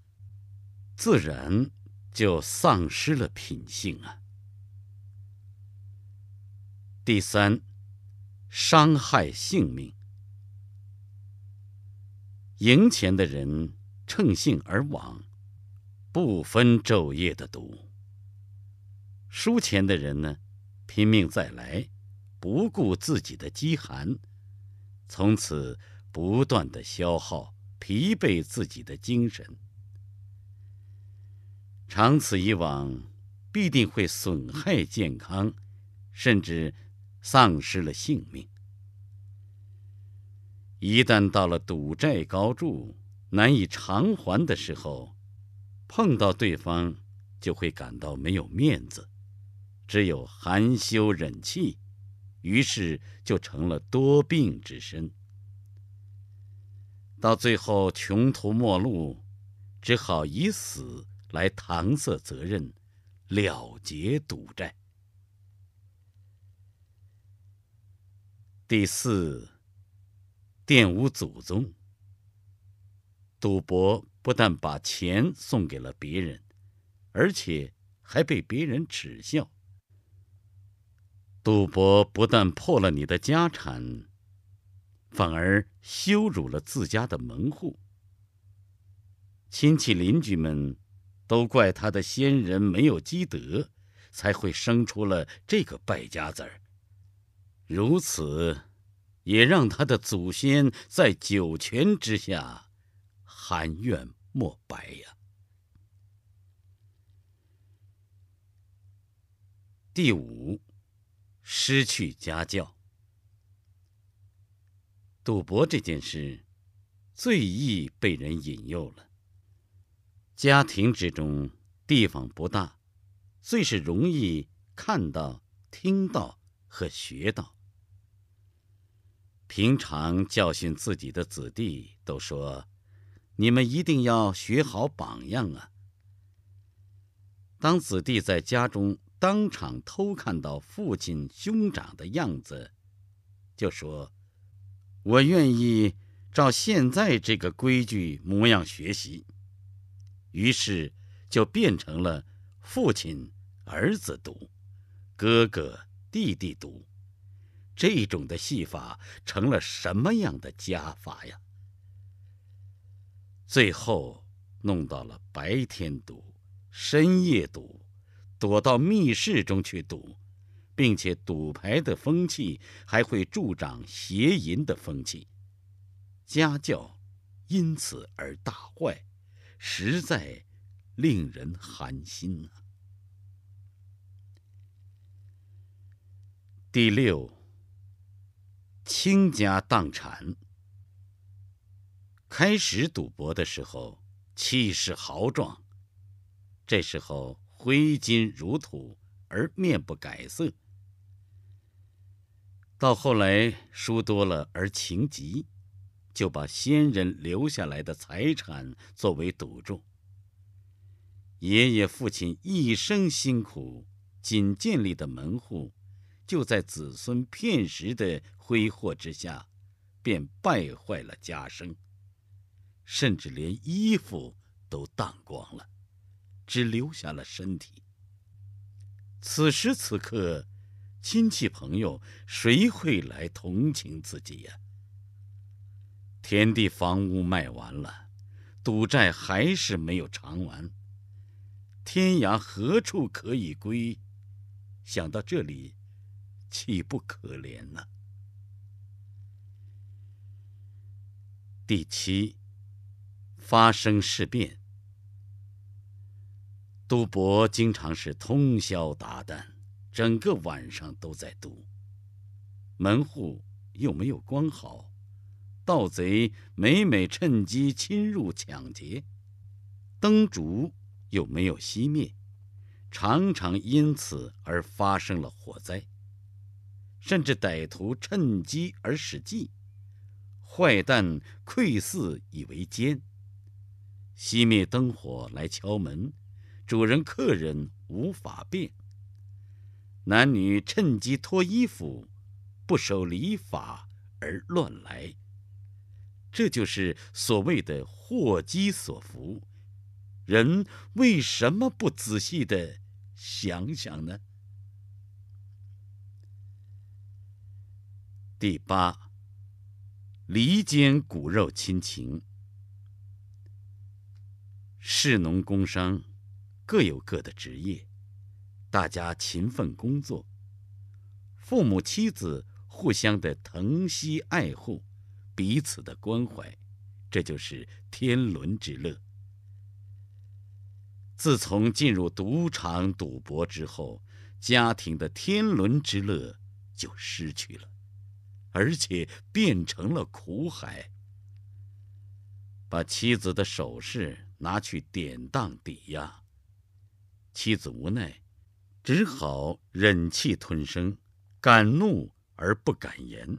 自然就丧失了品性啊！第三，伤害性命。赢钱的人乘兴而往，不分昼夜的赌；输钱的人呢，拼命再来，不顾自己的饥寒，从此不断的消耗、疲惫自己的精神。长此以往，必定会损害健康，甚至。丧失了性命。一旦到了赌债高筑、难以偿还的时候，碰到对方就会感到没有面子，只有含羞忍气，于是就成了多病之身。到最后穷途末路，只好以死来搪塞责任，了结赌债。第四，玷污祖宗。赌博不但把钱送给了别人，而且还被别人耻笑。赌博不但破了你的家产，反而羞辱了自家的门户。亲戚邻居们都怪他的先人没有积德，才会生出了这个败家子儿。如此，也让他的祖先在九泉之下含怨莫白呀。第五，失去家教。赌博这件事，最易被人引诱了。家庭之中，地方不大，最是容易看到、听到和学到。平常教训自己的子弟，都说：“你们一定要学好榜样啊！”当子弟在家中当场偷看到父亲兄长的样子，就说：“我愿意照现在这个规矩模样学习，于是就变成了父亲儿子读，哥哥弟弟读，这种的戏法成了什么样的家法呀？最后弄到了白天读，深夜读，躲到密室中去读，并且赌牌的风气还会助长邪淫的风气。家教因此而大坏，实在令人寒心啊！第六，倾家荡产。开始赌博的时候，气势豪壮，这时候挥金如土而面不改色。到后来输多了而情急。就把先人留下来的财产作为赌注。爷爷、父亲一生辛苦，仅建立的门户，就在子孙片时的挥霍之下，便败坏了家声，甚至连衣服都荡光了，只留下了身体。此时此刻，亲戚朋友谁会来同情自己呀？田地房屋卖完了，赌债还是没有偿完。天涯何处可以归？想到这里，岂不可怜呢？第七，发生事变。赌博经常是通宵达旦，整个晚上都在读。门户又没有关好。盗贼每每趁机侵入抢劫，灯烛又没有熄灭，常常因此而发生了火灾。甚至歹徒趁机而使计，坏蛋窥伺以为奸。熄灭灯火来敲门，主人客人无法辨。男女趁机脱衣服，不守礼法而乱来。这就是所谓的祸机所伏，人为什么不仔细的想想呢？第八，离间骨肉亲情，士农工商各有各的职业，大家勤奋工作，父母妻子互相的疼惜爱护。彼此的关怀，这就是天伦之乐。自从进入赌场赌博之后，家庭的天伦之乐就失去了，而且变成了苦海。把妻子的首饰拿去典当抵押，妻子无奈，只好忍气吞声，敢怒而不敢言。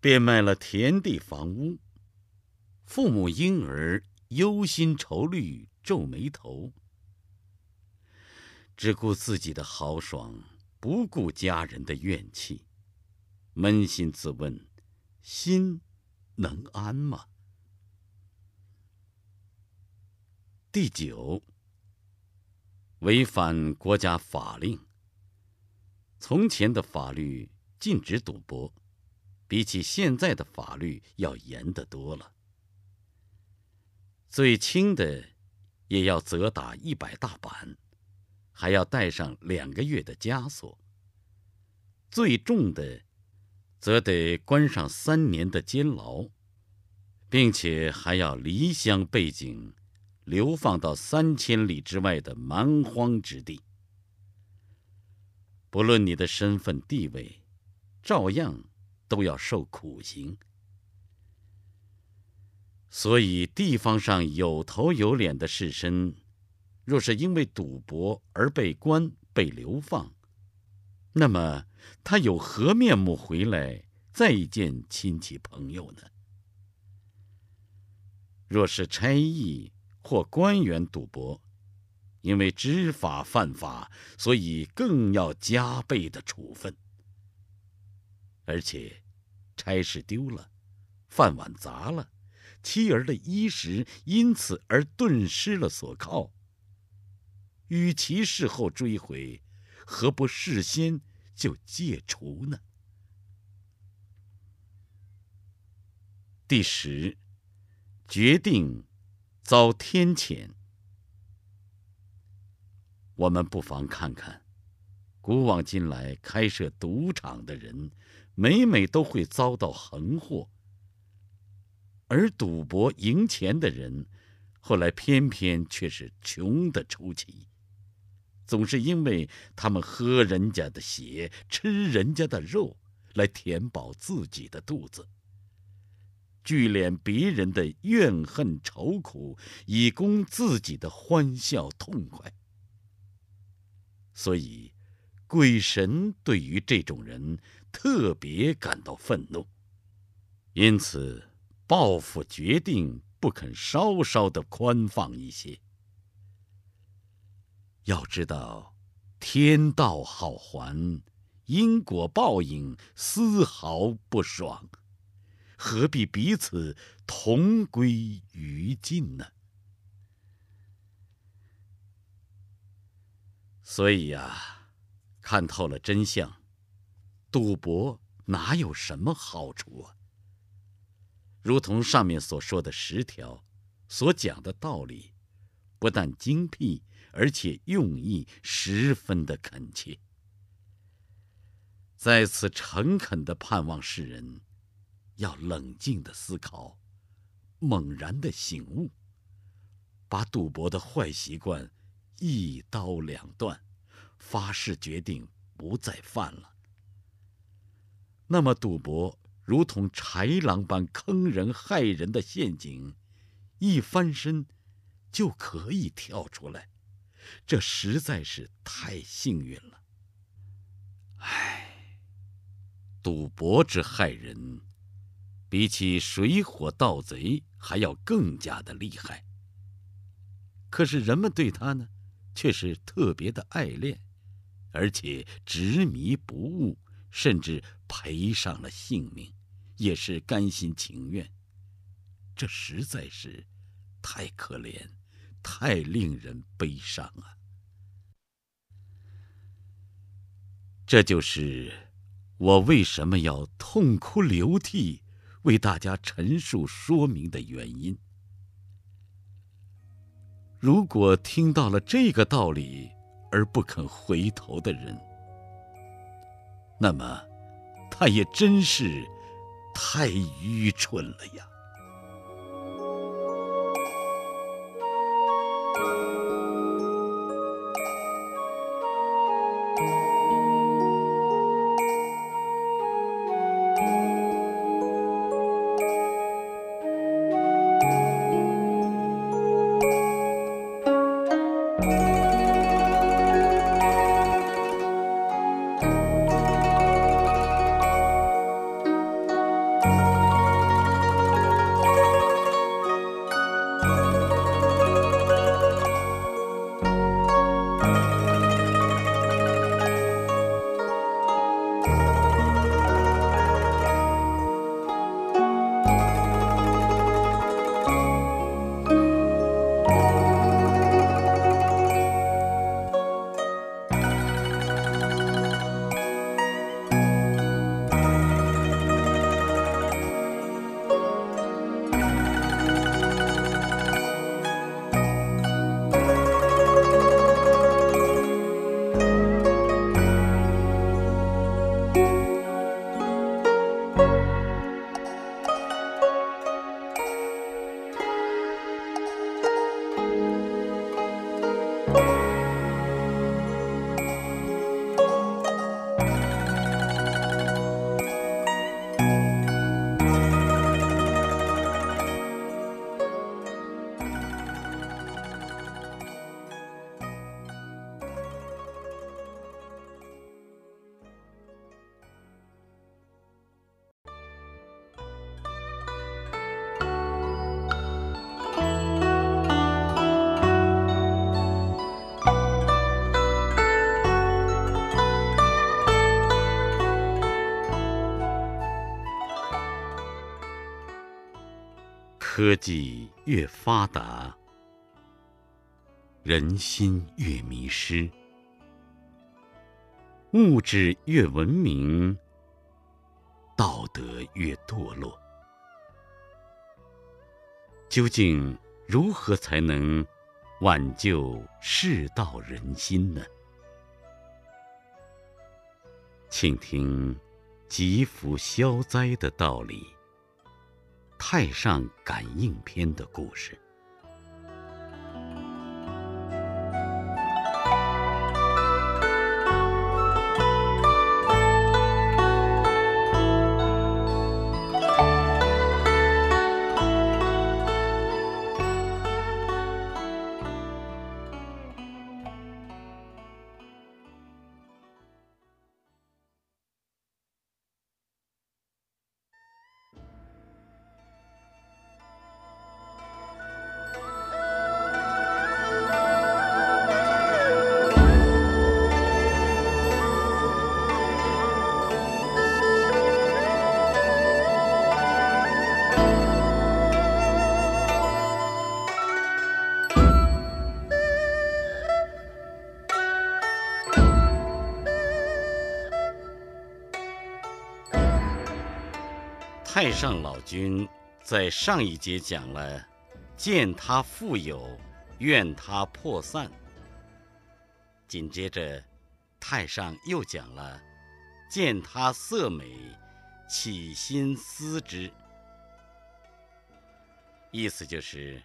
变卖了田地房屋，父母婴儿忧心愁虑，皱眉头，只顾自己的豪爽，不顾家人的怨气，扪心自问，心能安吗？第九，违反国家法令。从前的法律禁止赌博。比起现在的法律要严得多了，最轻的也要责打一百大板，还要带上两个月的枷锁；最重的，则得关上三年的监牢，并且还要离乡背井，流放到三千里之外的蛮荒之地。不论你的身份地位，照样。都要受苦刑，所以地方上有头有脸的士绅，若是因为赌博而被关、被流放，那么他有何面目回来再见亲戚朋友呢？若是差役或官员赌博，因为知法犯法，所以更要加倍的处分，而且。差事丢了，饭碗砸了，妻儿的衣食因此而顿失了所靠。与其事后追悔，何不事先就戒除呢？第十，决定遭天谴。我们不妨看看，古往今来开设赌场的人，每每都会遭到横祸；而赌博赢钱的人，后来偏偏却是穷的出奇。总是因为他们喝人家的血，吃人家的肉，来填饱自己的肚子。聚敛别人的怨恨愁苦，以供自己的欢笑痛快。所以，鬼神对于这种人特别感到愤怒，因此报复决定不肯稍稍的宽放一些。要知道，天道好还，因果报应丝毫不爽。何必彼此同归于尽呢？所以呀，看透了真相，赌博哪有什么好处啊？如同上面所说的十条，所讲的道理，不但精辟，而且用意十分的恳切。在此诚恳的盼望世人。要冷静的思考，猛然的醒悟，把赌博的坏习惯一刀两断，发誓决定不再犯了。那么，赌博如同豺狼般坑人害人的陷阱，一翻身就可以跳出来，这实在是太幸运了。唉，赌博之害人。比起水火盗贼还要更加的厉害。可是人们对他呢，却是特别的爱恋，而且执迷不悟，甚至赔上了性命，也是甘心情愿。这实在是太可怜，太令人悲伤啊！这就是我为什么要痛哭流涕。为大家陈述说明的原因。如果听到了这个道理而不肯回头的人，那么他也真是太愚蠢了呀。科技越发达，人心越迷失；物质越文明，道德越堕落。究竟如何才能挽救世道人心呢？请听祈福消灾的道理，《太上感应篇》的故事。君在上一节讲了“见他富有，怨他破散”。紧接着，太上又讲了“见他色美，起心思之”。意思就是，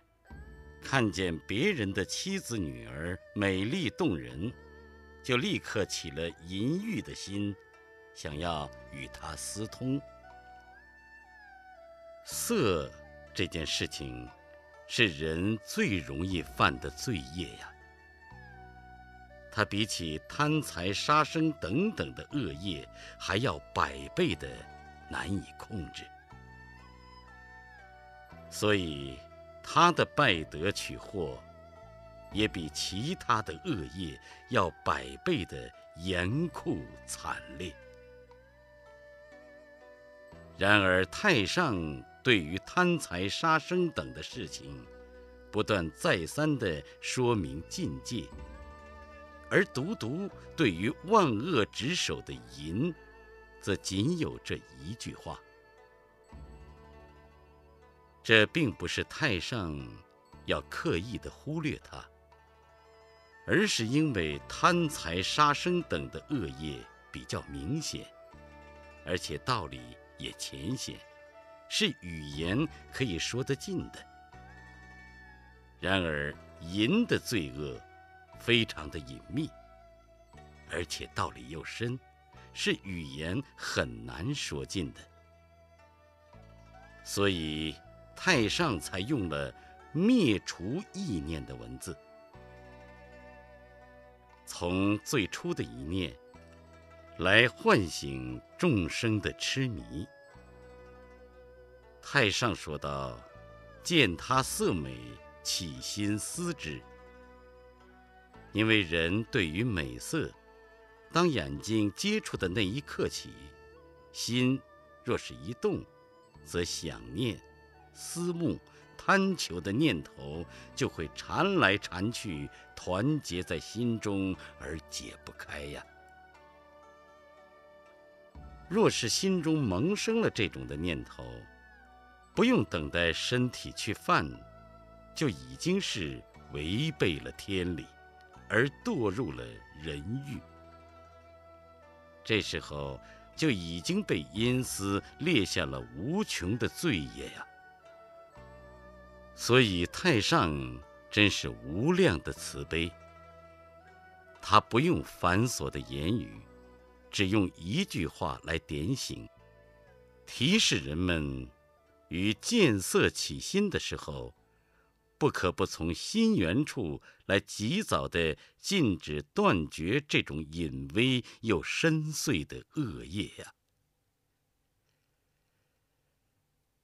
看见别人的妻子、女儿美丽动人，就立刻起了淫欲的心，想要与他私通。色这件事情，是人最容易犯的罪业呀。它比起贪财、杀生等等的恶业，还要百倍的难以控制。所以，他的败德取祸，也比其他的恶业要百倍的严酷惨烈。然而，太上。对于贪财杀生等的事情，不断再三地说明禁戒，而独独对于万恶之首的淫，则仅有这一句话。这并不是太上要刻意的忽略它，而是因为贪财杀生等的恶业比较明显，而且道理也浅显。是语言可以说得尽的，然而淫的罪恶非常的隐秘，而且道理又深，是语言很难说尽的。所以太上才用了灭除意念的文字，从最初的一念来唤醒众生的痴迷。太上说道：“见他色美，起心思之。因为人对于美色，当眼睛接触的那一刻起，心若是一动，则想念、思慕、贪求的念头就会缠来缠去，团结在心中而解不开呀。若是心中萌生了这种的念头，不用等待身体去犯，就已经是违背了天理，而堕入了人欲。这时候就已经被阴司列下了无穷的罪业呀。所以太上真是无量的慈悲，他不用繁琐的言语，只用一句话来点醒、提示人们。于见色起心的时候，不可不从心源处来及早的禁止断绝这种隐微又深邃的恶业呀。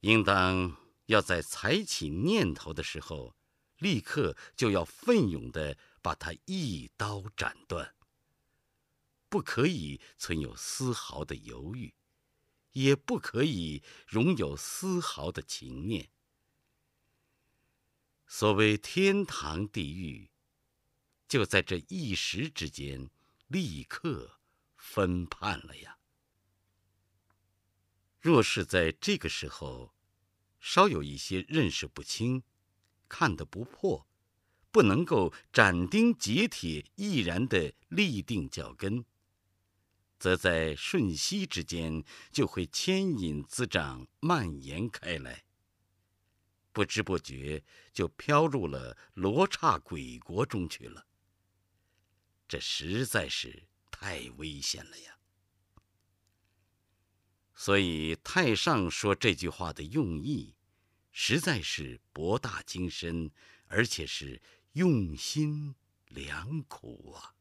应当要在才起念头的时候，立刻就要奋勇的把它一刀斩断，不可以存有丝毫的犹豫。也不可以容有丝毫的情念，所谓天堂地狱，就在这一时之间，立刻分判了呀。若是在这个时候，稍有一些认识不清、看得不破，不能够斩钉截铁、毅然的立定脚跟，则在瞬息之间就会牵引滋长、蔓延开来。不知不觉就飘入了罗刹鬼国中去了。这实在是太危险了呀！所以太上说这句话的用意，实在是博大精深，而且是用心良苦啊。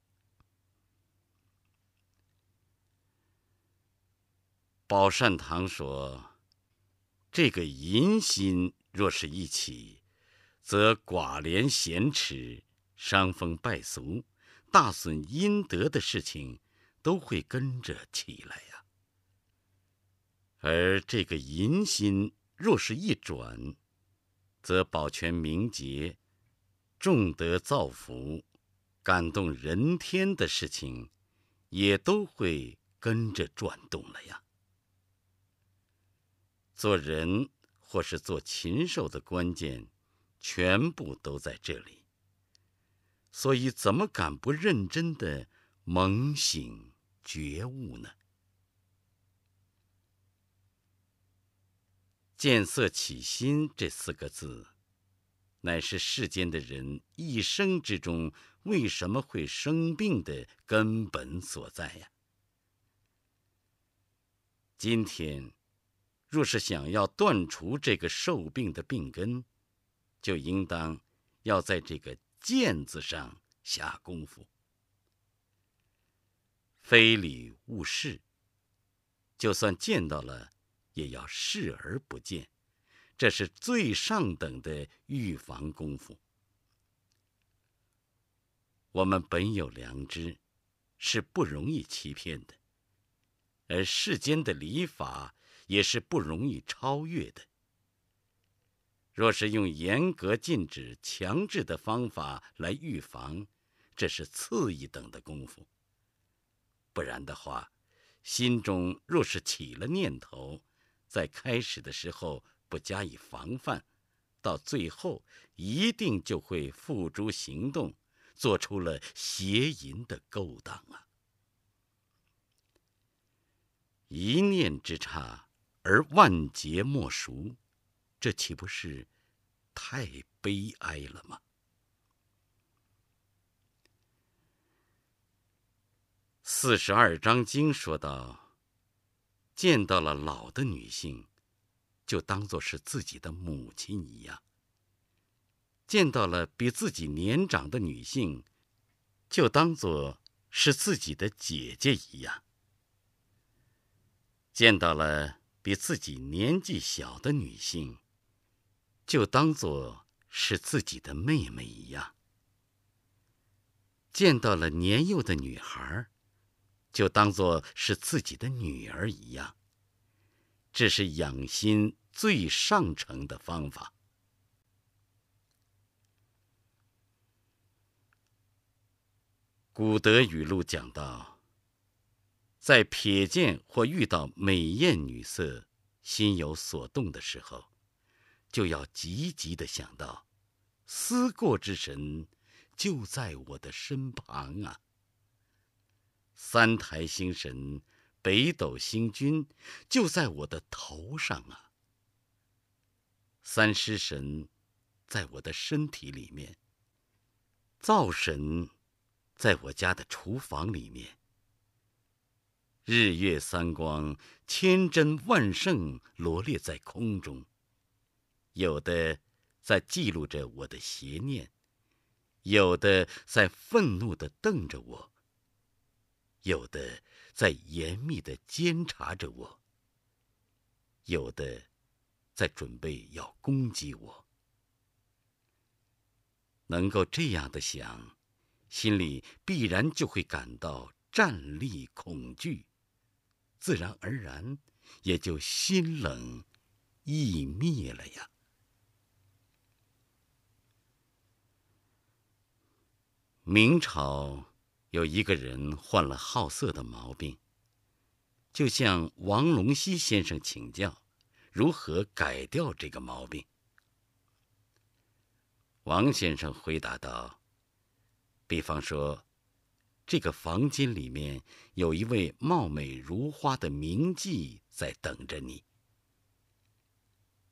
宝善堂说：“这个淫心。”若是一起，则寡廉鲜耻、伤风败俗、大损阴德的事情，都会跟着起来呀。而这个淫心若是一转，则保全名节、重德造福、感动人天的事情，也都会跟着转动了呀。做人。或是做禽兽的关键，全部都在这里。所以，怎么敢不认真的猛醒觉悟呢？见色起心这四个字，乃是世间的人一生之中为什么会生病的根本所在呀。今天。若是想要断除这个受病的病根，就应当要在这个“见”字上下功夫。非礼勿视，就算见到了，也要视而不见，这是最上等的预防功夫。我们本有良知，是不容易欺骗的，而世间的礼法。也是不容易超越的。若是用严格禁止、强制的方法来预防，这是次一等的功夫。不然的话，心中若是起了念头，在开始的时候不加以防范，到最后一定就会付诸行动，做出了邪淫的勾当啊！一念之差。而万劫莫赎，这岂不是太悲哀了吗？四十二章经说道：“见到了老的女性，就当做是自己的母亲一样；见到了比自己年长的女性，就当做是自己的姐姐一样；见到了。”比自己年纪小的女性，就当做是自己的妹妹一样；见到了年幼的女孩，就当做是自己的女儿一样。这是养心最上乘的方法。古德语录讲到。在瞥见或遇到美艳女色，心有所动的时候，就要急急的想到，思过之神就在我的身旁啊。三台星神、北斗星君就在我的头上啊。三尸神在我的身体里面，灶神在我家的厨房里面。日月三光，千真万圣罗列在空中，有的在记录着我的邪念，有的在愤怒地瞪着我，有的在严密地监察着我，有的在准备要攻击我。能够这样的想，心里必然就会感到战栗恐惧。自然而然也就心冷意灭了呀。明朝有一个人患了好色的毛病，就向王龙溪先生请教如何改掉这个毛病。王先生回答道，比方说。这个房间里面有一位貌美如花的名妓在等着你。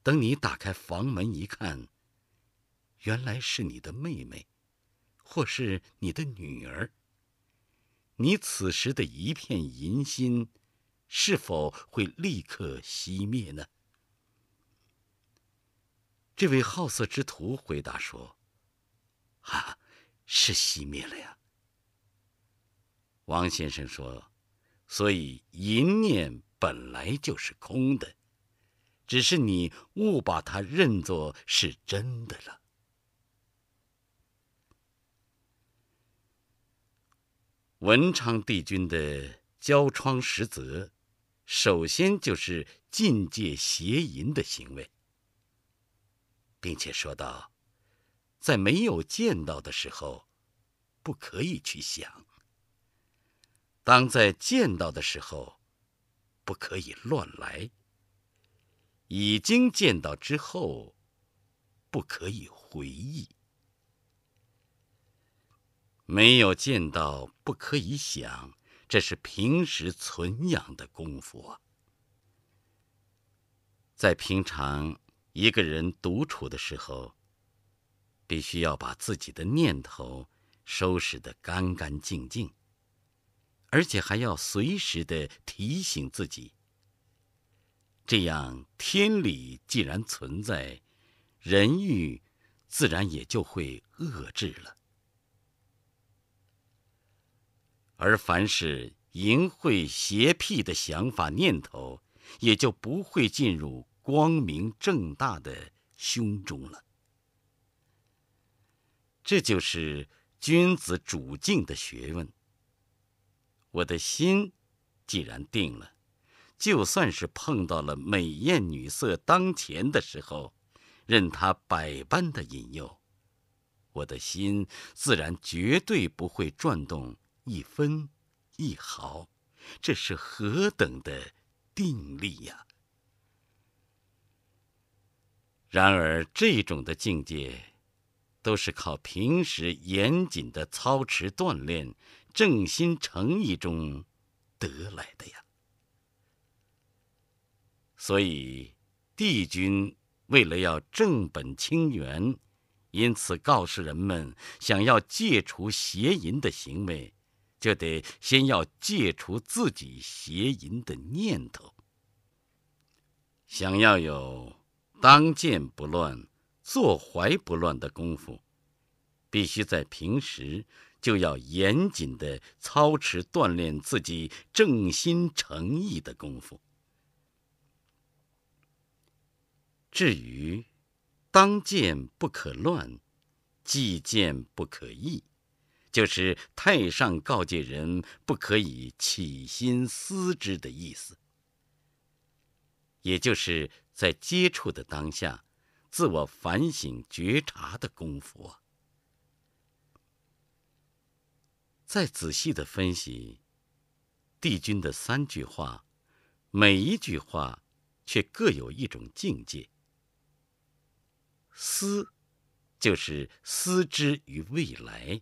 等你打开房门一看，原来是你的妹妹。”或是你的女儿，你此时的一片淫心，是否会立刻熄灭呢？这位好色之徒回答说：“啊，是熄灭了呀。”王先生说：“所以淫念本来就是空的，只是你误把它认作是真的了。”文昌帝君的交窗实则，首先就是禁戒邪淫的行为，并且说道，在没有见到的时候，不可以去想；当在见到的时候，不可以乱来；已经见到之后，不可以回忆。没有见到，不可以想，这是平时存养的功夫啊。在平常一个人独处的时候，必须要把自己的念头收拾得干干净净，而且还要随时的提醒自己。这样，天理既然存在，人欲自然也就会遏制了。而凡是淫秽邪僻的想法念头，也就不会进入光明正大的胸中了。这就是君子主静的学问。我的心既然定了，就算是碰到了美艳女色当前的时候，任她百般的引诱，我的心自然绝对不会转动。一分一毫，这是何等的定力呀！然而，这种的境界，都是靠平时严谨的操持锻炼、正心诚意中得来的呀。所以，帝君为了要正本清源，因此告诉人们：想要戒除邪淫的行为。就得先要戒除自己邪淫的念头。想要有当见不乱、坐怀不乱的功夫，必须在平时就要严谨的操持锻炼自己正心诚意的功夫。至于当见不可乱，既见不可易。就是太上告诫人不可以起心思之的意思，也就是在接触的当下，自我反省觉察的功夫啊。再仔细的分析，帝君的三句话，每一句话却各有一种境界。思，就是思之于未来。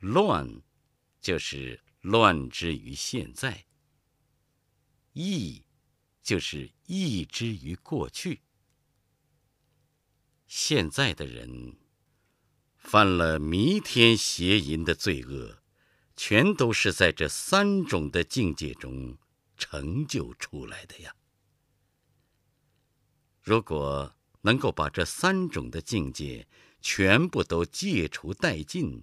乱，就是乱之于现在；意，就是意之于过去。现在的人犯了弥天邪淫的罪恶，全都是在这三种的境界中成就出来的呀。如果能够把这三种的境界全部都戒除殆尽，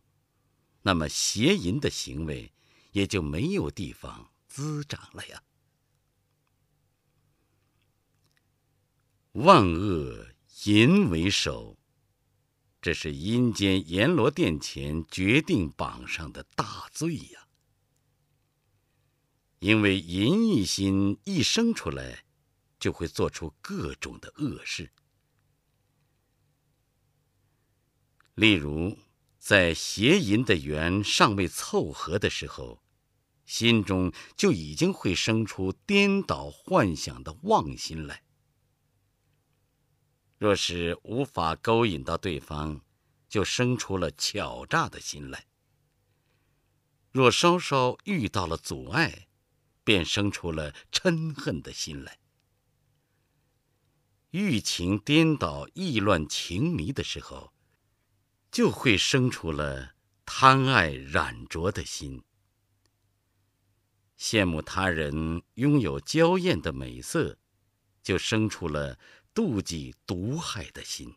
那么邪淫的行为也就没有地方滋长了呀。万恶淫为首，这是阴间阎罗殿前决定榜上的大罪呀。因为淫一心一生出来，就会做出各种的恶事，例如。在邪淫的缘尚未凑合的时候，心中就已经会生出颠倒幻想的妄心来。若是无法勾引到对方，就生出了巧诈的心来；若稍稍遇到了阻碍，便生出了嗔恨的心来。欲情颠倒、意乱情迷的时候，就会生出了贪爱染浊的心；羡慕他人拥有娇艳的美色，就生出了。妒忌、毒害的心，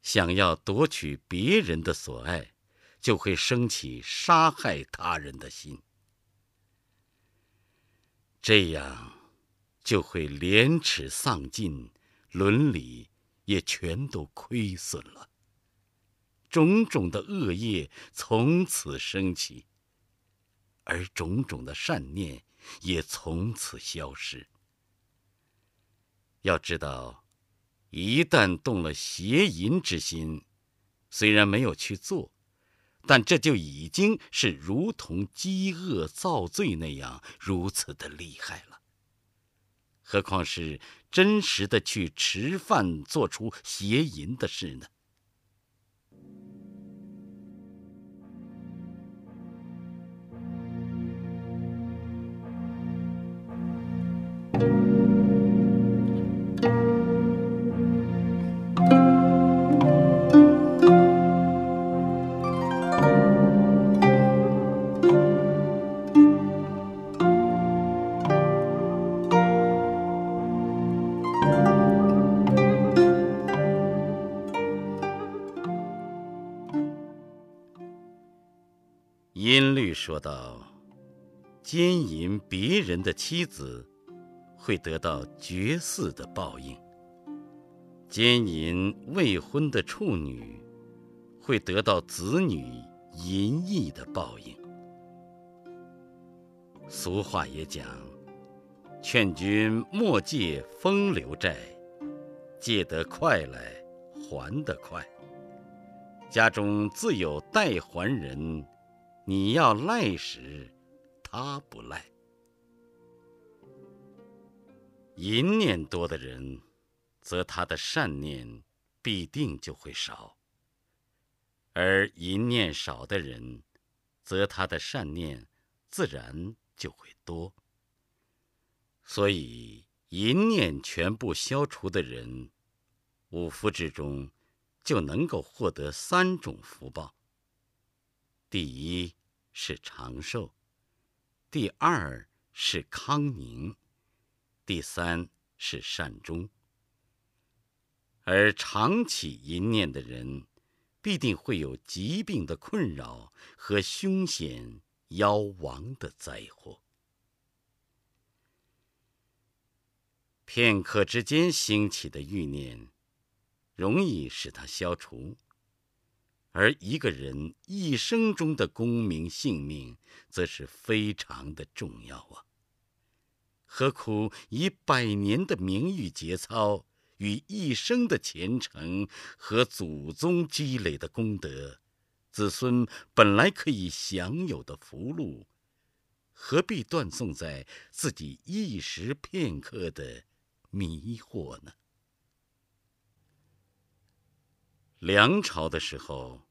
想要夺取别人的所爱，就会升起杀害他人的心，这样就会廉耻丧尽，伦理也全都亏损了，种种的恶业从此升起，而种种的善念也从此消失。要知道，一旦动了邪淫之心，虽然没有去做，但这就已经是如同饥饿造罪那样如此的厉害了。何况是真实的去吃饭，做出邪淫的事呢？说道：“奸淫别人的妻子，会得到绝嗣的报应；奸淫未婚的处女，会得到子女淫逸的报应。”俗话也讲：“劝君莫借风流债，借得快来还得快。家中自有代还人。”你要赖时，他不赖。淫念多的人，则他的善念必定就会少；而淫念少的人，则他的善念自然就会多。所以，淫念全部消除的人，五福之中就能够获得三种福报。第一。是长寿，第二是康宁，第三是善终。而长起淫念的人，必定会有疾病的困扰和凶险夭亡的灾祸。片刻之间兴起的欲念，容易使它消除。而一个人一生中的功名性命，则是非常的重要啊。何苦以百年的名誉节操与一生的虔诚和祖宗积累的功德，子孙本来可以享有的福禄，何必断送在自己一时片刻的迷惑呢？梁朝的时候。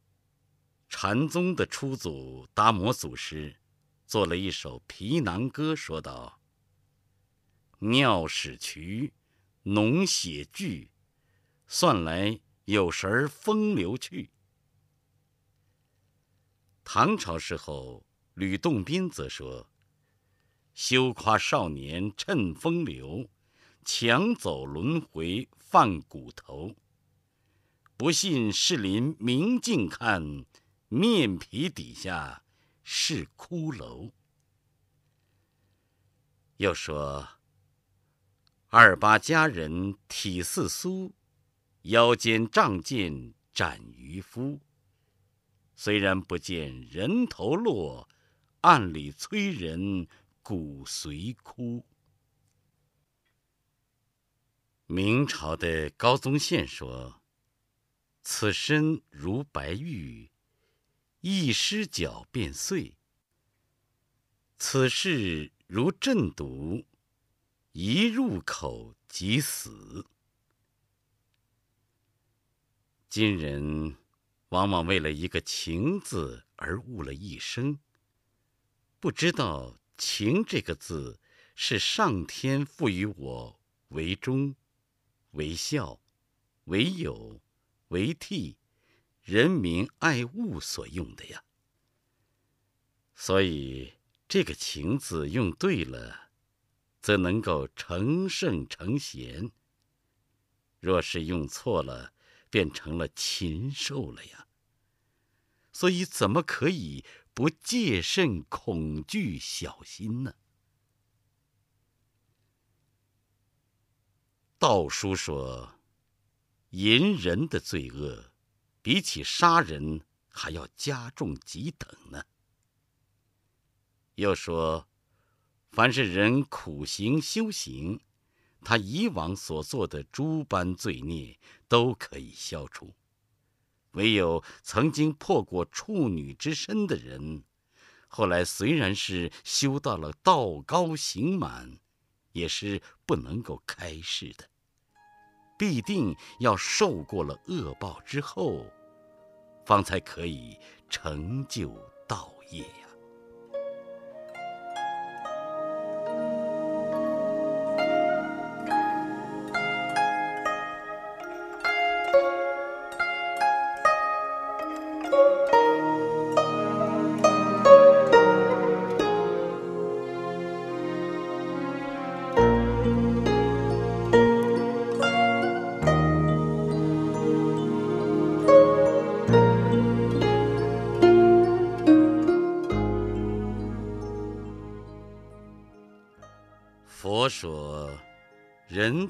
禅宗的初祖达摩祖师，做了一首皮囊歌，说道：“尿屎渠，脓血聚，算来有时风流去。”唐朝时候，吕洞宾则说：“休夸少年趁风流，抢走轮回犯骨头。不信士林明镜看。”面皮底下是骷髅。又说：“二八佳人体似酥，腰间仗剑斩渔夫。虽然不见人头落，暗里催人骨髓枯。”明朝的高宗宪说。此身如白玉，一失脚便碎；此事如鸩毒，一入口即死。今人往往为了一个“情”字而误了一生，不知道“情”这个字是上天赋予我为忠、为孝、为友、为悌、人民爱物所用的呀。所以，这个“情”字用对了，则能够成圣成贤；若是用错了，便成了禽兽了呀！所以怎么可以不戒慎恐惧小心呢？道书说，淫人的罪恶，比起杀人还要加重几等呢。又说，凡是人苦行修行。他以往所做的诸般罪孽都可以消除，唯有曾经破过处女之身的人，后来虽然是修到了道高行满，也是不能够开示的，必定要受过了恶报之后，方才可以成就道业呀。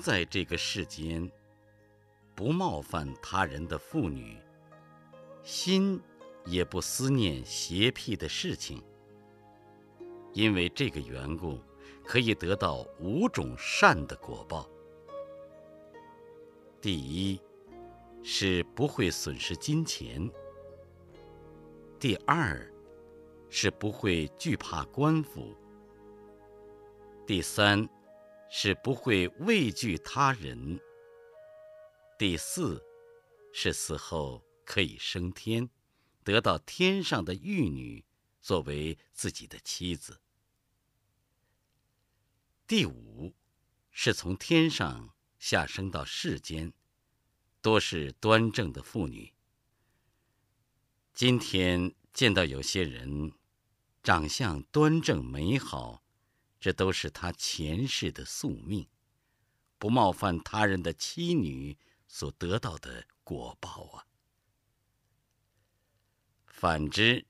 在这个世间，不冒犯他人的妇女，心也不思念邪僻的事情。因为这个缘故，可以得到五种善的果报。第一，是不会损失金钱；第二，是不会惧怕官府。第三，是不会畏惧他人；第四，是死后可以升天，得到天上的玉女作为自己的妻子；第五，是从天上下生到世间，多是端正的妇女。今天见到有些人，长相端正美好。这都是他前世的宿命，不冒犯他人的妻女所得到的果报啊。反之，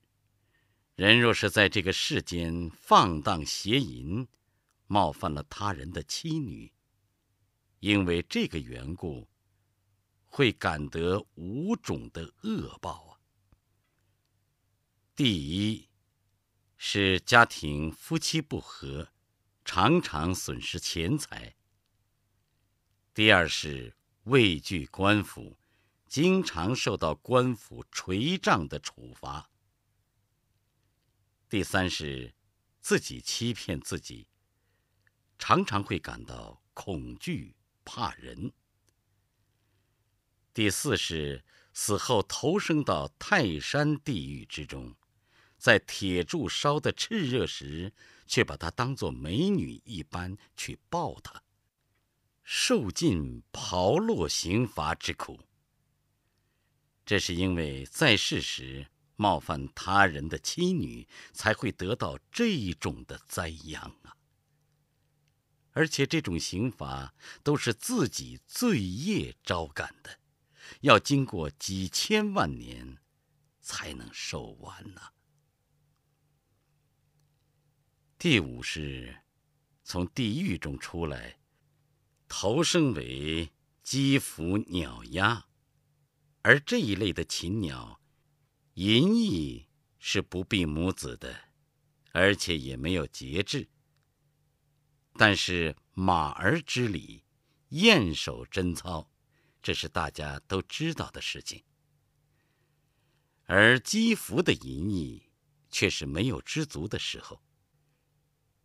人若是在这个世间放荡邪淫，冒犯了他人的妻女，因为这个缘故，会感得五种的恶报啊。第一，是家庭夫妻不和。常常损失钱财。第二是畏惧官府，经常受到官府垂杖的处罚。第三是自己欺骗自己，常常会感到恐惧怕人。第四是死后投生到泰山地狱之中。在铁柱烧得炽热时，却把她当作美女一般去抱她，受尽刨落刑罚之苦。这是因为在世时冒犯他人的妻女，才会得到这种的灾殃啊！而且这种刑罚都是自己罪业招感的，要经过几千万年才能受完呢。第五是，从地狱中出来，投生为鸡、伏、鸟、鸭，而这一类的禽鸟，淫逸是不避母子的，而且也没有节制。但是马儿之礼，燕首贞操，这是大家都知道的事情。而积福的淫逸却是没有知足的时候。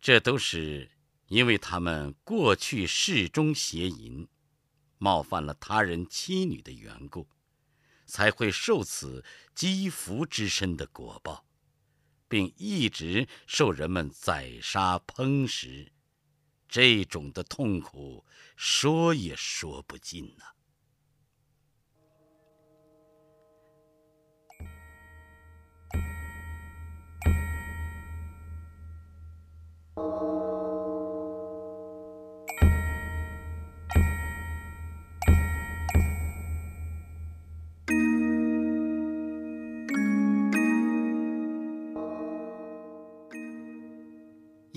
这都是因为他们过去世中邪淫，冒犯了他人妻女的缘故，才会受此积福之身的果报，并一直受人们宰杀烹食。这种的痛苦，说也说不尽呐。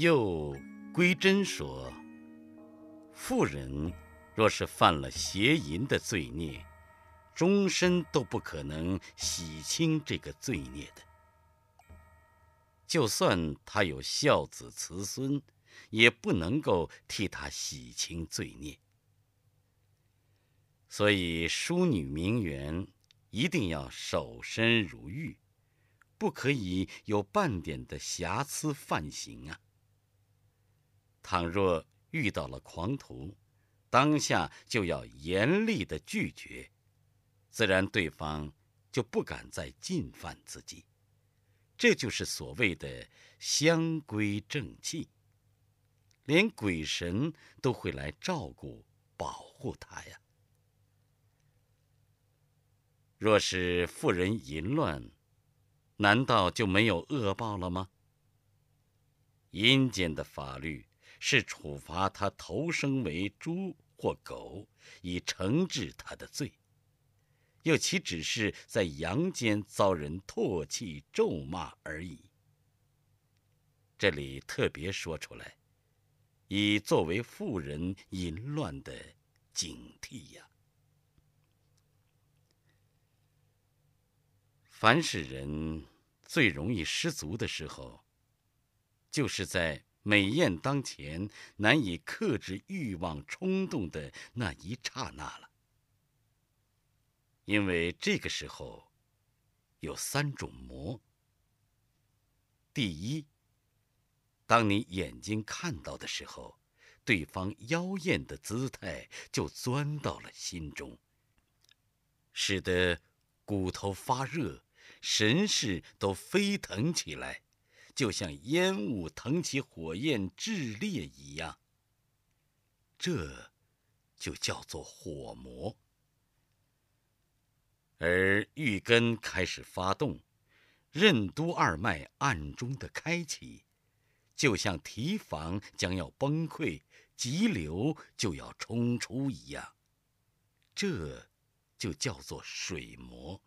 又归真说：妇人若是犯了邪淫的罪孽，终身都不可能洗清这个罪孽的。就算他有孝子慈孙，也不能够替他洗清罪孽。所以淑女名媛一定要守身如玉，不可以有半点的瑕疵犯行啊。倘若遇到了狂徒，当下就要严厉的拒绝，自然对方就不敢再进犯自己。这就是所谓的相归正气，连鬼神都会来照顾保护他呀。若是妇人淫乱，难道就没有恶报了吗？阴间的法律。是处罚他投生为猪或狗，以惩治他的罪；又岂只是在阳间遭人唾弃咒骂而已？这里特别说出来，以作为妇人淫乱的警惕呀。凡是人最容易失足的时候，就是在。美艳当前，难以克制欲望冲动的那一刹那了。因为这个时候，有三种魔。第一，当你眼睛看到的时候，对方妖艳的姿态就钻到了心中，使得骨头发热，神识都飞腾起来。就像烟雾腾起火焰炽烈一样，这就叫做火魔。而玉根开始发动，任督二脉暗中的开启，就像堤防将要崩溃，急流就要冲出一样，这就叫做水魔。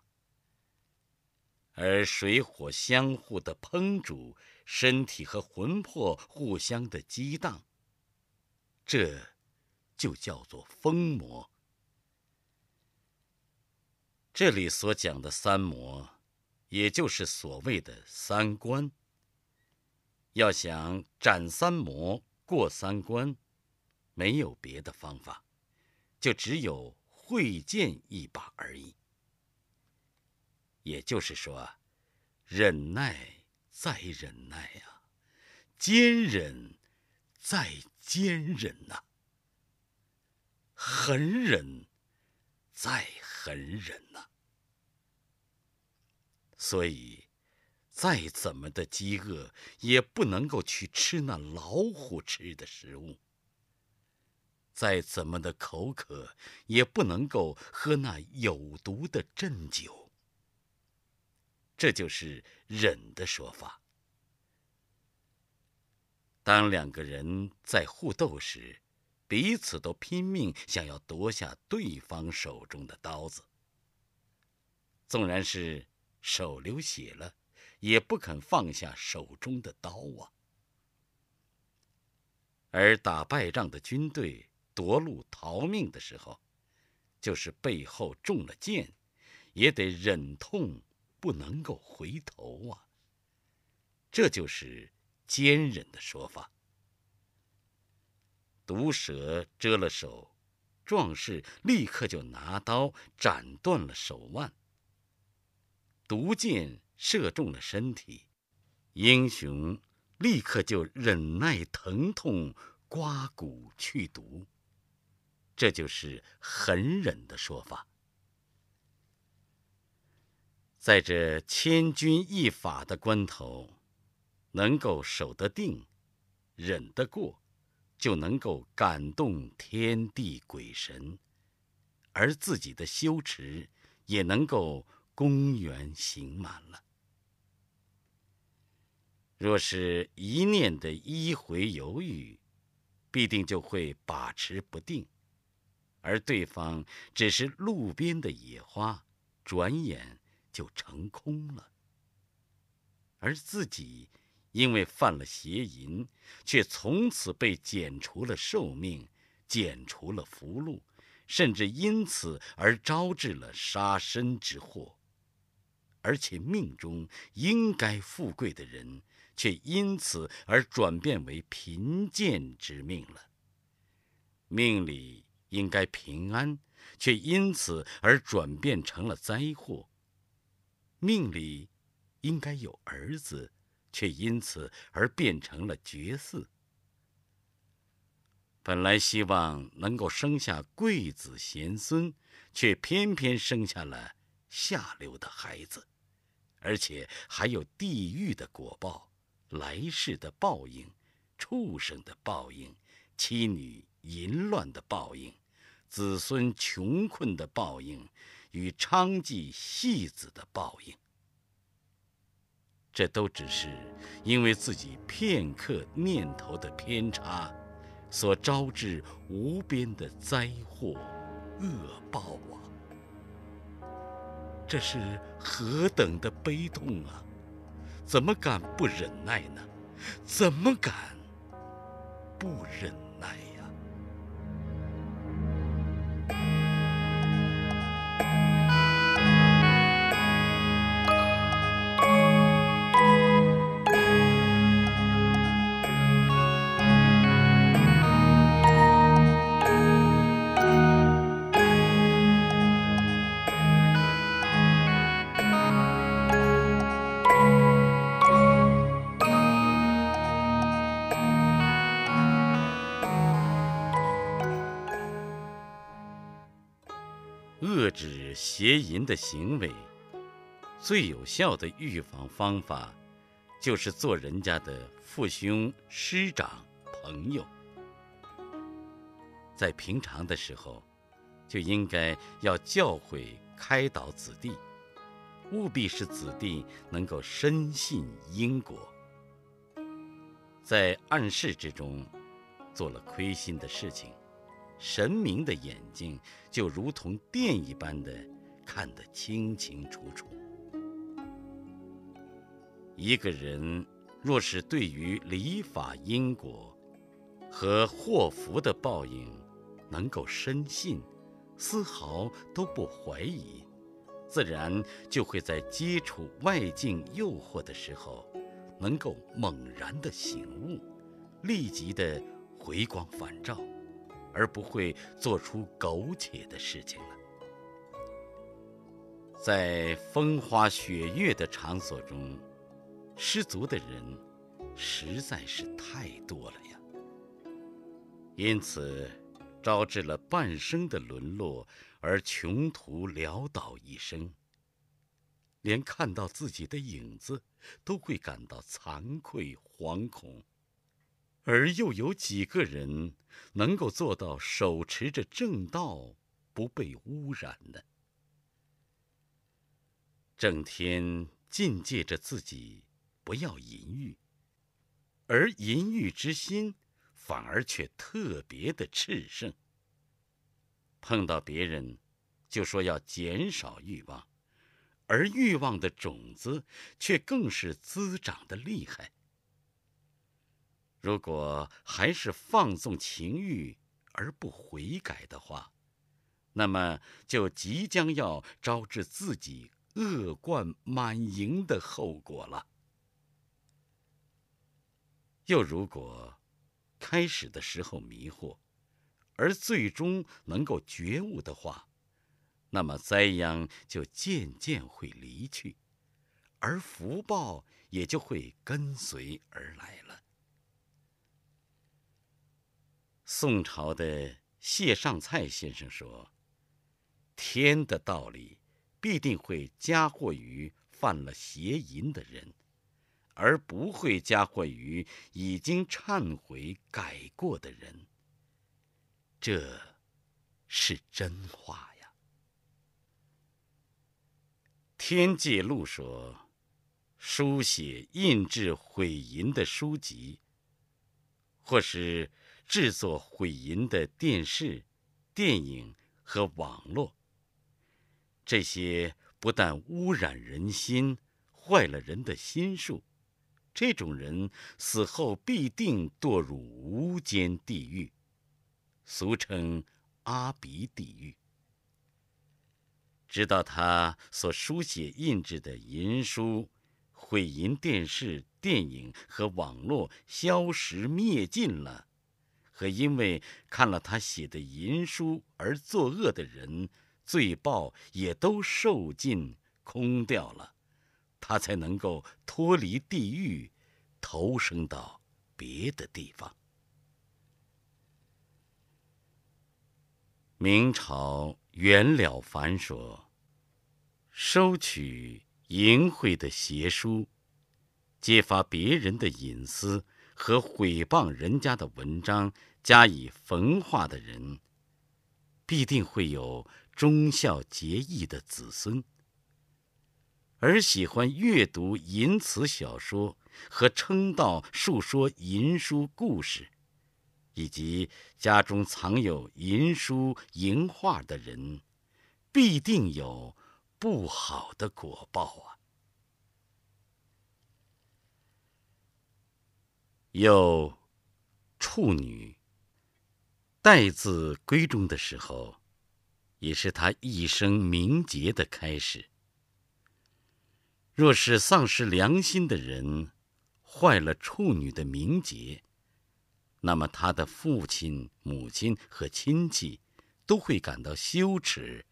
而水火相互的烹煮，身体和魂魄互相的激荡，这就叫做疯魔。这里所讲的三魔，也就是所谓的三关。要想斩三魔、过三关，没有别的方法，就只有会剑一把而已。也就是说，忍耐再忍耐啊，坚忍再坚忍呐，狠忍再狠忍呐。所以，再怎么的饥饿，也不能够去吃那老虎吃的食物；再怎么的口渴，也不能够喝那有毒的鸩酒。这就是忍的说法。当两个人在互斗时，彼此都拼命想要夺下对方手中的刀子，纵然是手流血了，也不肯放下手中的刀啊。而打败仗的军队夺路逃命的时候，就是背后中了箭，也得忍痛。不能够回头啊！这就是坚忍的说法。毒蛇蛰了手，壮士立刻就拿刀斩断了手腕。毒箭射中了身体，英雄立刻就忍耐疼痛，刮骨去毒。这就是狠忍的说法。在这千钧一发的关头，能够守得定，忍得过，就能够感动天地鬼神，而自己的修持也能够公圆行满了。若是一念的迂回犹豫，必定就会把持不定，而对方只是路边的野花，转眼。就成空了，而自己因为犯了邪淫，却从此被剪除了寿命，剪除了福禄，甚至因此而招致了杀身之祸。而且命中应该富贵的人，却因此而转变为贫贱之命了；命里应该平安，却因此而转变成了灾祸。命里应该有儿子，却因此而变成了绝嗣。本来希望能够生下贵子贤孙，却偏偏生下了下流的孩子，而且还有地狱的果报、来世的报应、畜生的报应、妻女淫乱的报应、子孙穷困的报应。与娼妓戏子的报应，这都只是因为自己片刻念头的偏差，所招致无边的灾祸、恶报啊！这是何等的悲痛啊！怎么敢不忍耐呢？怎么敢不忍邪淫的行为，最有效的预防方法，就是做人家的父兄、师长、朋友。在平常的时候，就应该要教诲开导子弟，务必使子弟能够深信因果。在暗室之中，做了亏心的事情。神明的眼睛就如同电一般的看得清清楚楚。一个人若是对于礼法因果和祸福的报应能够深信，丝毫都不怀疑，自然就会在接触外境诱惑的时候，能够猛然的醒悟，立即的回光返照。而不会做出苟且的事情了。在风花雪月的场所中，失足的人实在是太多了呀。因此，招致了半生的沦落，而穷途潦倒一生。连看到自己的影子，都会感到惭愧惶恐。而又有几个人能够做到手持着正道，不被污染呢？整天禁戒着自己不要淫欲，而淫欲之心反而却特别的炽盛。碰到别人，就说要减少欲望，而欲望的种子却更是滋长的厉害。如果还是放纵情欲而不悔改的话，那么就即将要招致自己恶贯满盈的后果了。又如果开始的时候迷惑，而最终能够觉悟的话，那么灾殃就渐渐会离去，而福报也就会跟随而来了。宋朝的谢尚蔡先生说：“天的道理必定会加祸于犯了邪淫的人，而不会加祸于已经忏悔改过的人。”这，是真话呀。天界录说，书写、印制毁淫的书籍，或是。制作毁淫的电视、电影和网络，这些不但污染人心，坏了人的心术，这种人死后必定堕入无间地狱，俗称阿鼻地狱。直到他所书写印制的淫书、毁淫电视、电影和网络消失灭尽了。和因为看了他写的淫书而作恶的人，罪报也都受尽空掉了，他才能够脱离地狱，投生到别的地方。明朝袁了凡说：“收取淫秽的邪书，揭发别人的隐私和毁谤人家的文章。”加以焚化的人，必定会有忠孝节义的子孙；而喜欢阅读淫词小说和称道述说淫书故事，以及家中藏有淫书淫画的人，必定有不好的果报啊！有处女。待字闺中的时候，也是他一生名节的开始。若是丧失良心的人，坏了处女的名节，那么他的父亲、母亲和亲戚都会感到羞耻，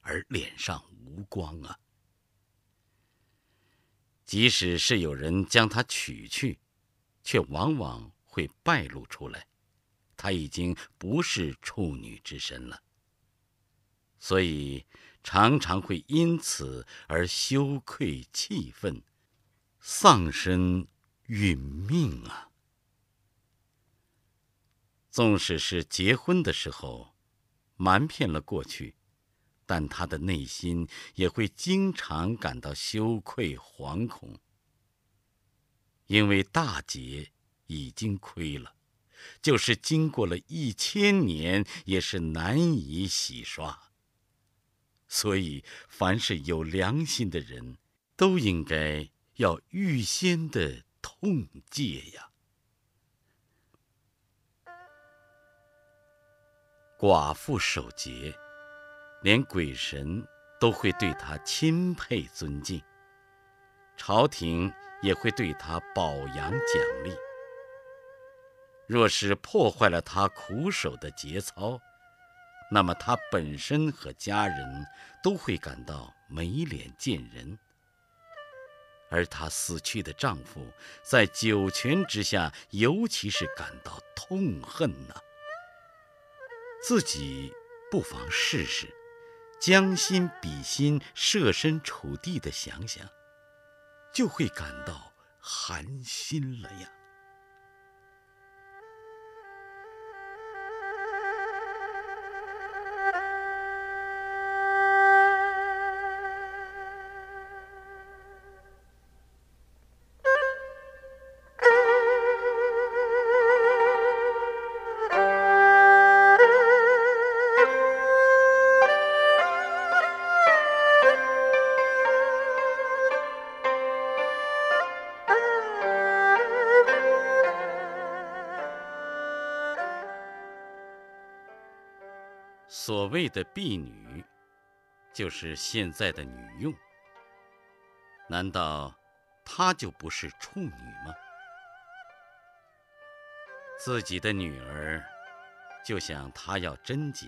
而脸上无光啊！即使是有人将她娶去，却往往会败露出来。她已经不是处女之身了，所以常常会因此而羞愧气愤，丧身殒命啊！纵使是结婚的时候瞒骗了过去，但他的内心也会经常感到羞愧惶恐，因为大劫已经亏了。就是经过了一千年，也是难以洗刷。所以，凡是有良心的人，都应该要预先的痛戒呀。寡妇守节，连鬼神都会对她钦佩尊敬，朝廷也会对她褒扬奖励。若是破坏了他苦守的节操，那么他本身和家人都会感到没脸见人。而她死去的丈夫在九泉之下，尤其是感到痛恨呢。自己不妨试试，将心比心，设身处地的想想，就会感到寒心了呀。的婢女，就是现在的女佣。难道她就不是处女吗？自己的女儿就想她要贞洁，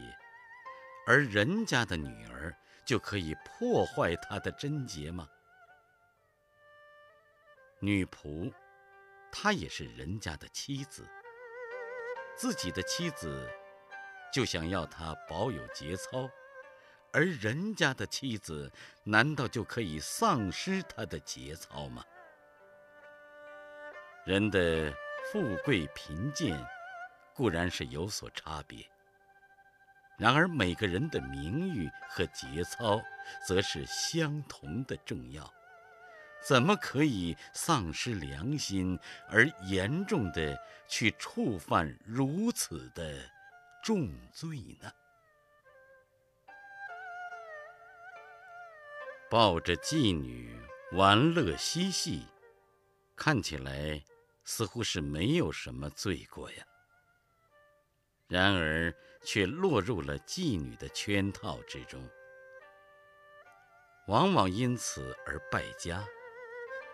而人家的女儿就可以破坏她的贞洁吗？女仆，她也是人家的妻子。自己的妻子就想要他保有节操，而人家的妻子难道就可以丧失他的节操吗？人的富贵贫贱固然是有所差别，然而每个人的名誉和节操则是相同的重要。怎么可以丧失良心，而严重的去触犯如此的重罪呢？抱着妓女玩乐嬉戏，看起来似乎是没有什么罪过呀。然而却落入了妓女的圈套之中，往往因此而败家。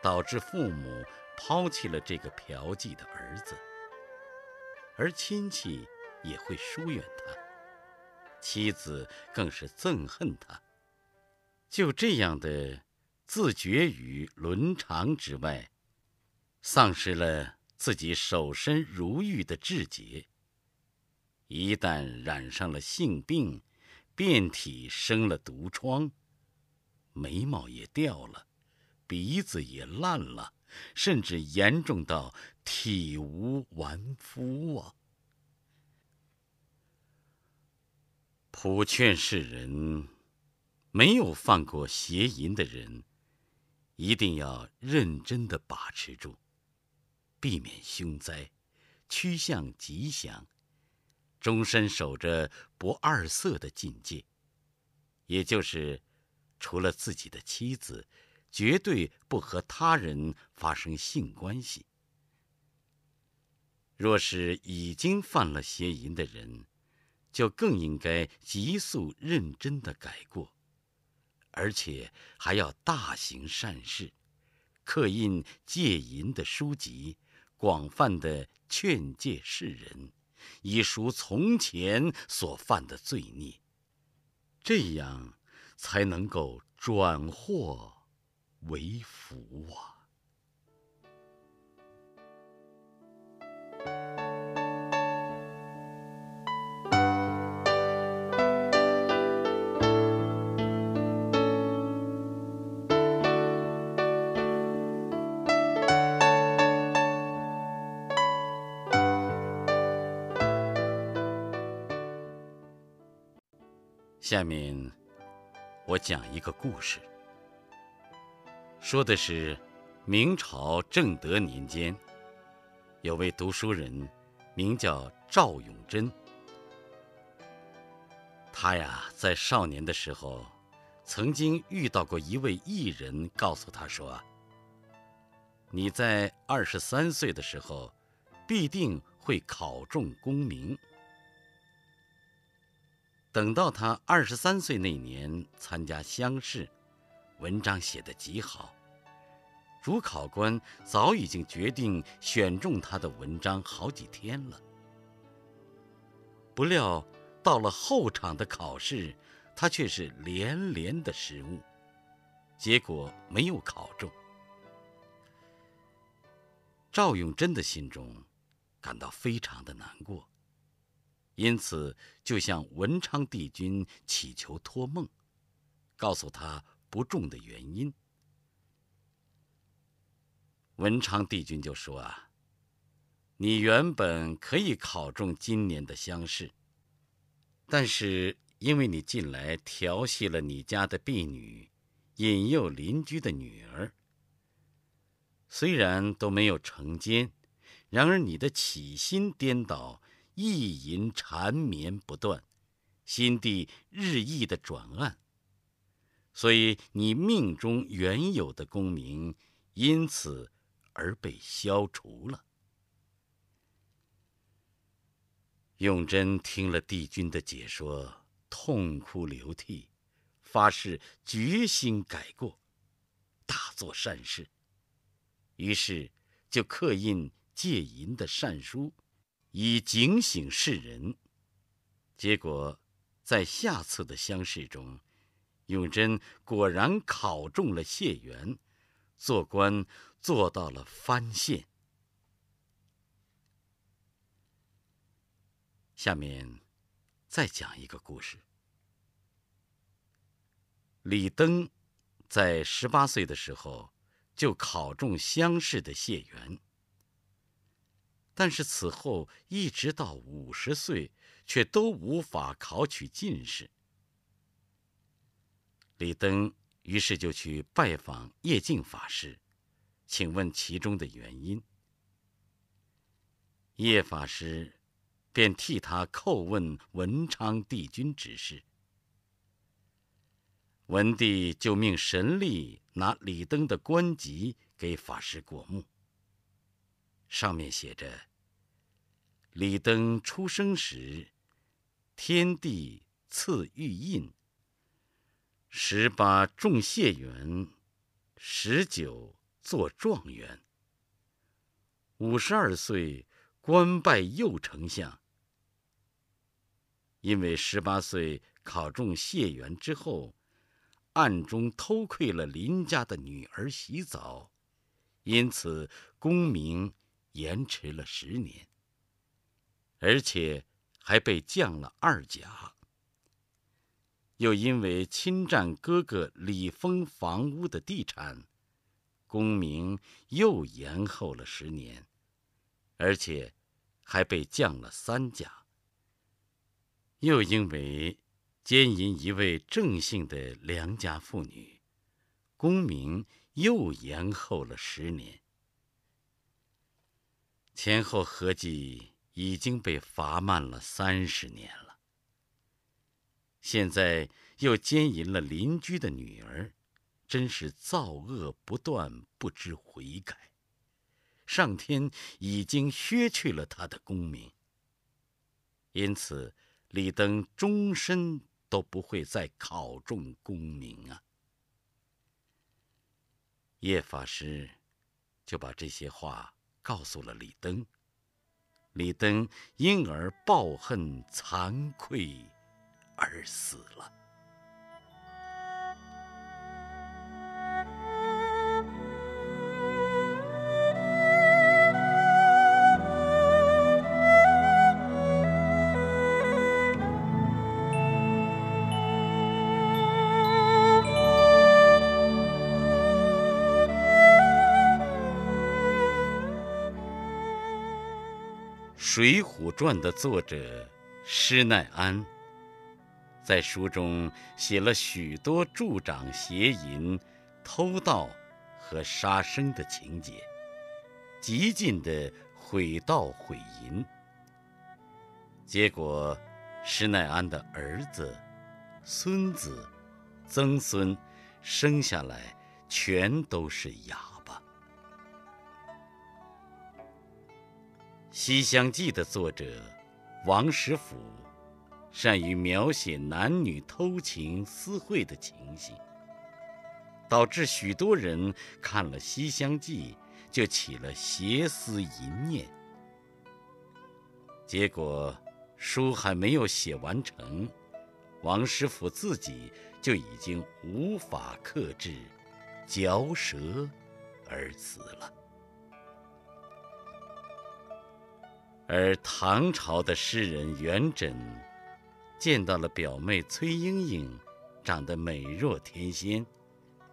导致父母抛弃了这个嫖妓的儿子，而亲戚也会疏远他，妻子更是憎恨他。就这样的自绝于伦常之外，丧失了自己守身如玉的志节。一旦染上了性病，遍体生了毒疮，眉毛也掉了。鼻子也烂了，甚至严重到体无完肤啊！普劝世人，没有犯过邪淫的人，一定要认真的把持住，避免凶灾，趋向吉祥，终身守着不二色的境界，也就是除了自己的妻子。绝对不和他人发生性关系。若是已经犯了邪淫的人，就更应该急速认真的改过，而且还要大行善事，刻印戒淫的书籍，广泛的劝诫世人，以赎从前所犯的罪孽，这样才能够转祸。为福啊！下面，我讲一个故事。说的是，明朝正德年间，有位读书人，名叫赵永贞。他呀，在少年的时候，曾经遇到过一位艺人，告诉他说：“你在二十三岁的时候，必定会考中功名。”等到他二十三岁那年参加乡试。文章写得极好，主考官早已经决定选中他的文章好几天了。不料到了后场的考试，他却是连连的失误，结果没有考中。赵永贞的心中感到非常的难过，因此就向文昌帝君祈求托梦，告诉他。不中的原因，文昌帝君就说：“啊，你原本可以考中今年的乡试，但是因为你近来调戏了你家的婢女，引诱邻居的女儿，虽然都没有成奸，然而你的起心颠倒，意淫缠绵不断，心地日益的转暗。”所以，你命中原有的功名，因此而被消除了。永贞听了帝君的解说，痛哭流涕，发誓决心改过，大做善事。于是，就刻印戒淫的善书，以警醒世人。结果，在下次的乡试中。永贞果然考中了解元，做官做到了翻线。下面再讲一个故事。李登在十八岁的时候就考中乡试的解元，但是此后一直到五十岁，却都无法考取进士。李登于是就去拜访叶静法师，请问其中的原因。叶法师。便替他叩问文昌帝君之事。文帝就命神力拿李登的官籍给法师过目。上面写着：“李登出生时，天帝赐玉印。十八中解元，十九做状元。五十二岁，官拜右丞相。”因为十八岁考中解元之后，暗中偷窥了邻家的女儿洗澡，因此功名延迟了十年，而且还被降了二甲。又因为侵占哥哥李丰房屋的地产，功名又延后了十年，而且还被降了三甲。又因为奸淫一位郑姓的良家妇女，功名又延后了十年，前后合计已经被罚慢了三十年了。现在又奸淫了邻居的女儿，真是造恶不断，不知悔改。上天已经削去了他的功名，因此。李登终身都不会再考中功名啊！叶法师就把这些话告诉了李登，李登因而抱恨惭愧而死了。《水浒传》的作者施耐庵，在书中写了许多助长邪淫、偷盗和杀生的情节，极尽的毁盗毁淫。结果，施耐庵的儿子、孙子、曾孙生下来全都是哑。《西厢记》的作者王实甫，善于描写男女偷情私会的情形，导致许多人看了《西厢记》就起了邪思淫念。结果书还没有写完成，王师傅自己就已经无法克制，嚼舌而死了。而唐朝的诗人元稹，见到了表妹崔莺莺长得美若天仙，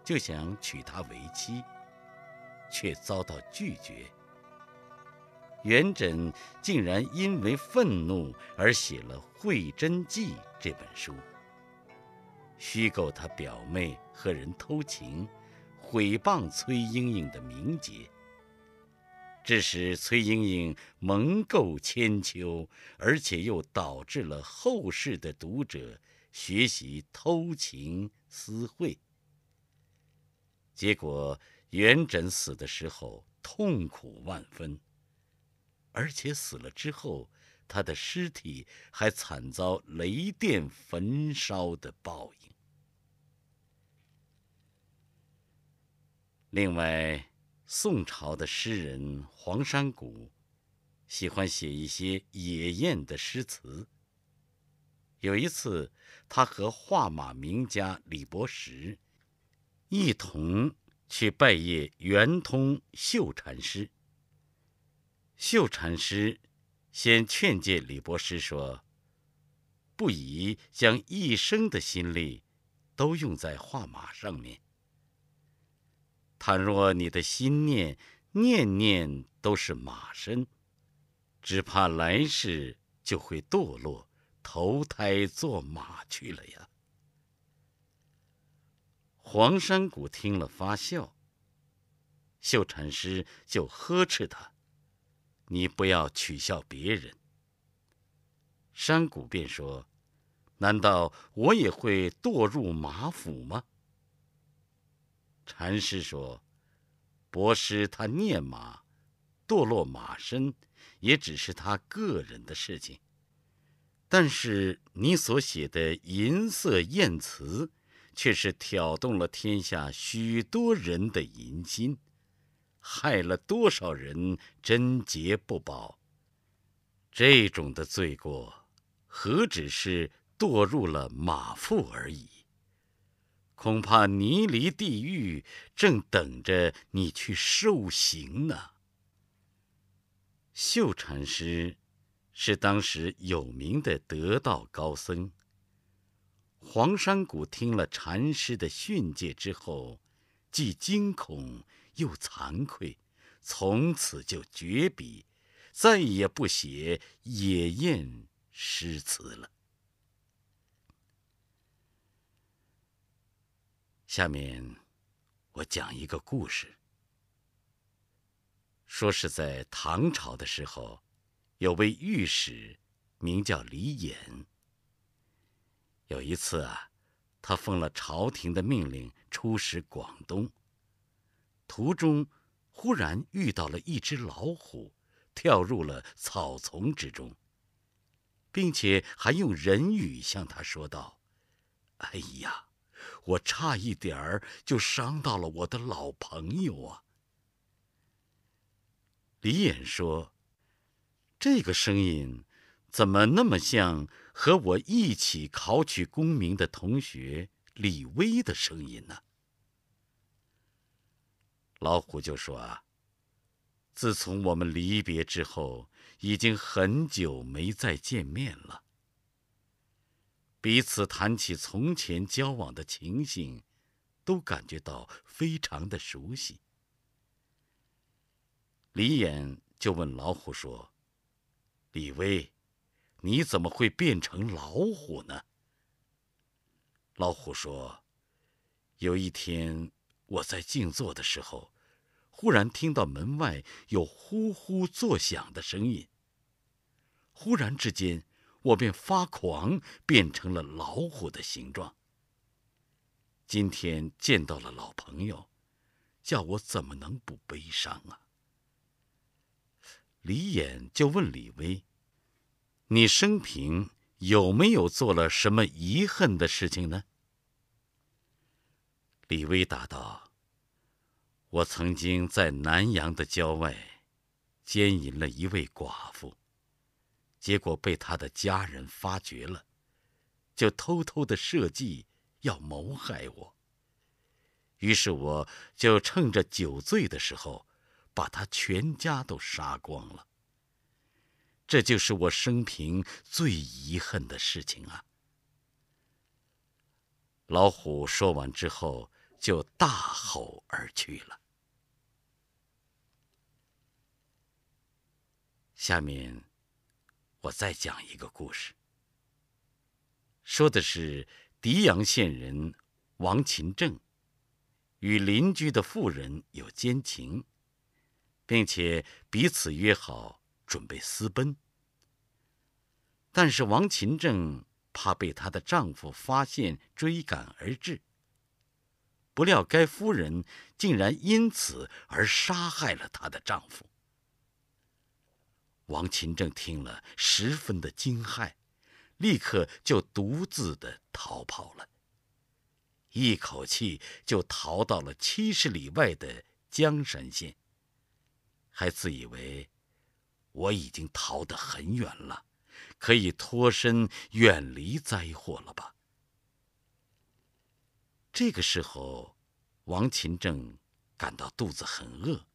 就想娶她为妻，却遭到拒绝。元稹竟然因为愤怒而写了《会真记》这本书，虚构他表妹和人偷情，毁谤崔莺莺的名节。致使崔莺莺蒙垢千秋，而且又导致了后世的读者学习偷情私会。结果元稹死的时候痛苦万分，而且死了之后，他的尸体还惨遭雷电焚烧的报应。另外。宋朝的诗人黄山谷，喜欢写一些野艳的诗词。有一次，他和画马名家李伯实一同去拜谒圆通秀禅师。秀禅师先劝诫李伯师说：“不宜将一生的心力都用在画马上面。倘若你的心念念念都是马身，只怕来世就会堕落，投胎做马去了呀。”黄山谷听了发笑，秀禅师就呵斥他：“你不要取笑别人。”山谷便说：“难道我也会堕入马府吗？”禅师说：“博师他念马，堕落马身，也只是他个人的事情。但是你所写的淫色艳词。”却是挑动了天下许多人的淫心，害了多少人贞洁不保。这种的罪过，何止是堕入了马腹而已？恐怕泥离地狱正等着你去受刑呢。秀禅师是当时有名的得道高僧。黄山谷听了禅师的训诫之后，既惊恐又惭愧，从此就绝笔，再也不写野艳诗词了。下面，我讲一个故事，说是在唐朝的时候，有位御史，名叫李衍。有一次啊，他奉了朝廷的命令出使广东，途中忽然遇到了一只老虎，跳入了草丛之中，并且还用人语向他说道：“哎呀，我差一点儿就伤到了我的老朋友啊！”李衍说：“这个声音怎么那么像？”和我一起考取功名的同学李威的声音呢？老虎就说：“啊，自从我们离别之后，已经很久没再见面了。彼此谈起从前交往的情形，都感觉到非常的熟悉。”李衍就问老虎说：“李威。”你怎么会变成老虎呢？老虎说：“有一天，我在静坐的时候，忽然听到门外有呼呼作响的声音。忽然之间，我便发狂，变成了老虎的形状。今天见到了老朋友，叫我怎么能不悲伤啊？”李衍就问李威。你生平有没有做了什么遗恨的事情呢？李威答道：“我曾经在南阳的郊外奸淫了一位寡妇，结果被他的家人发觉了，就偷偷的设计要谋害我。于是我就趁着酒醉的时候，把他全家都杀光了。”这就是我生平最遗恨的事情啊！老虎说完之后，就大吼而去了。下面，我再讲一个故事，说的是迪阳县人王勤正与邻居的妇人有奸情，并且彼此约好。准备私奔，但是王勤正怕被她的丈夫发现追赶而至。不料该夫人竟然因此而杀害了她的丈夫。王勤正听了十分的惊骇，立刻就独自的逃跑了，一口气就逃到了七十里外的江山县，还自以为。我已经逃得很远了，可以脱身远离灾祸了吧？这个时候，王勤正感到肚子很饿，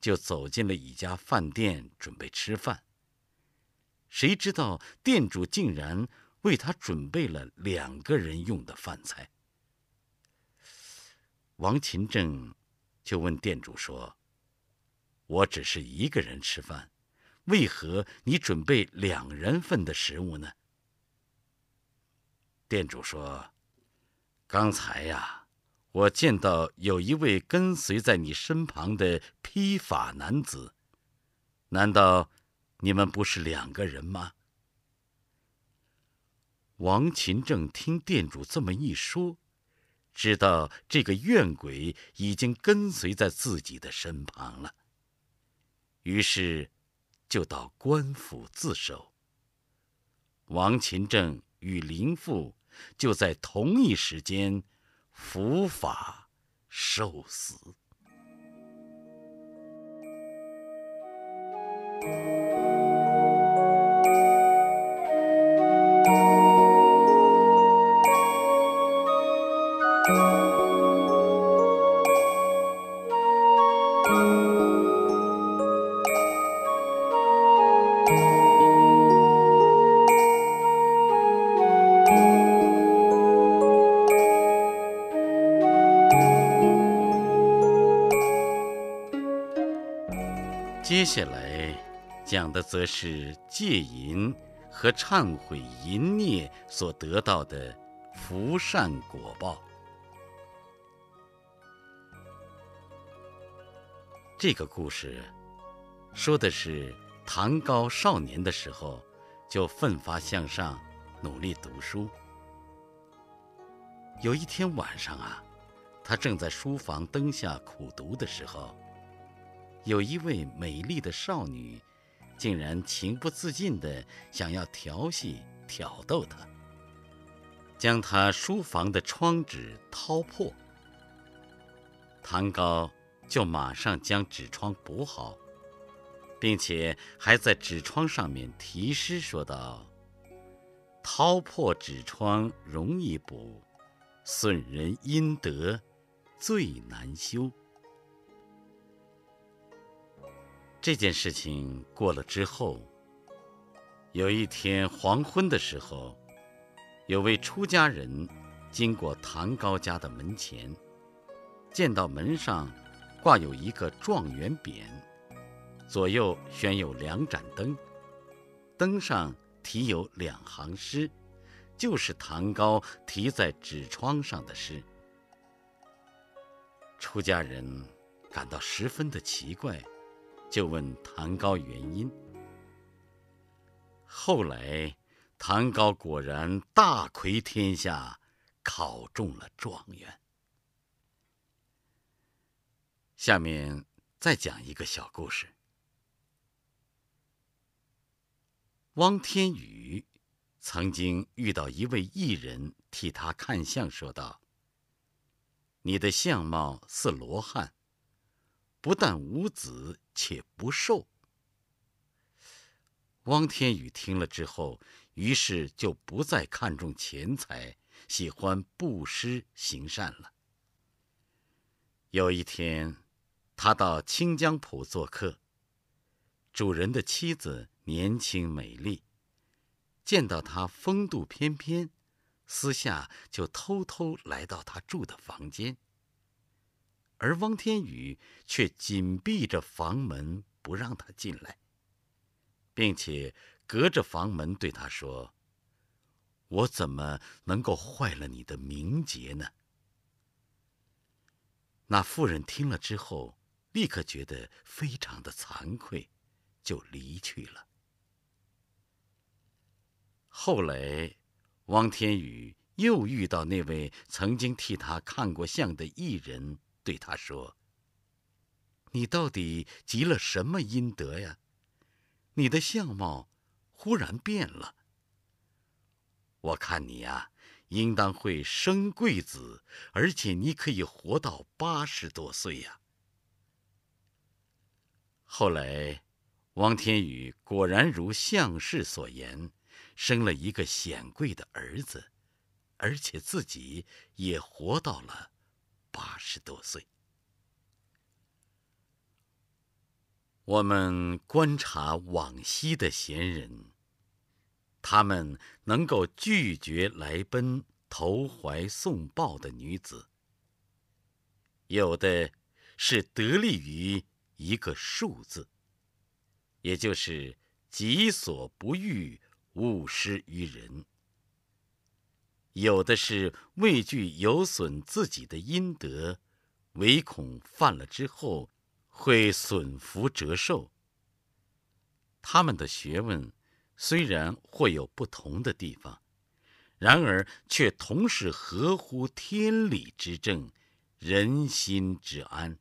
就走进了一家饭店准备吃饭。谁知道店主竟然为他准备了两个人用的饭菜。王勤正就问店主说：“我只是一个人吃饭，为何你准备两人份的食物呢？”店主说：“刚才呀，我见到有一位跟随在你身旁的披发男子，难道？”你们不是两个人吗？王勤正听店主这么一说，知道这个怨鬼已经跟随在自己的身旁了，于是就到官府自首。王勤正与林父就在同一时间伏法受死。的则是戒淫和忏悔淫孽所得到的福善果报。这个故事说的是唐高少年的时候就奋发向上，努力读书。有一天晚上啊，他正在书房灯下苦读的时候。有一位美丽的少女，竟然情不自禁地想要调戏、挑逗他，将他书房的窗纸掏破。唐高就马上将纸窗补好，并且还在纸窗上面题诗说道：“掏破纸窗容易补，损人阴德最难修。”这件事情过了之后，有一天黄昏的时候，有位出家人经过唐高家的门前，见到门上挂有一个状元匾，左右悬有两盏灯，灯上题有两行诗，就是唐高题在纸窗上的诗。出家人感到十分的奇怪。就问唐高原因。后来，唐高果然大魁天下，考中了状元。下面再讲一个小故事。汪天宇曾经遇到一位艺人替他看相，说道：“你的相貌似罗汉。”不但无子，且不寿。汪天宇听了之后，于是就不再看重钱财，喜欢布施行善了。有一天，他到清江浦做客，主人的妻子年轻美丽，见到他风度翩翩，私下就偷偷来到他住的房间。而汪天宇却紧闭着房门，不让他进来，并且隔着房门对他说：“我怎么能够坏了你的名节呢？”那妇人听了之后，立刻觉得非常的惭愧，就离去了。后来，汪天宇又遇到那位曾经替他看过相的艺人。对他说：“你到底积了什么阴德呀？你的相貌忽然变了。我看你呀，应当会生贵子，而且你可以活到八十多岁呀。”后来，王天宇果然如相士所言，生了一个显贵的儿子，而且自己也活到了。八十多岁。我们观察往昔的贤人，他们能够拒绝来奔投怀送抱的女子，有的是得力于一个数字，也就是己所不欲，勿施于人；有的是畏惧有损自己的阴德，唯恐犯了之后。会损福折寿。他们的学问虽然或有不同的地方，然而却同是合乎天理之正，人心之安。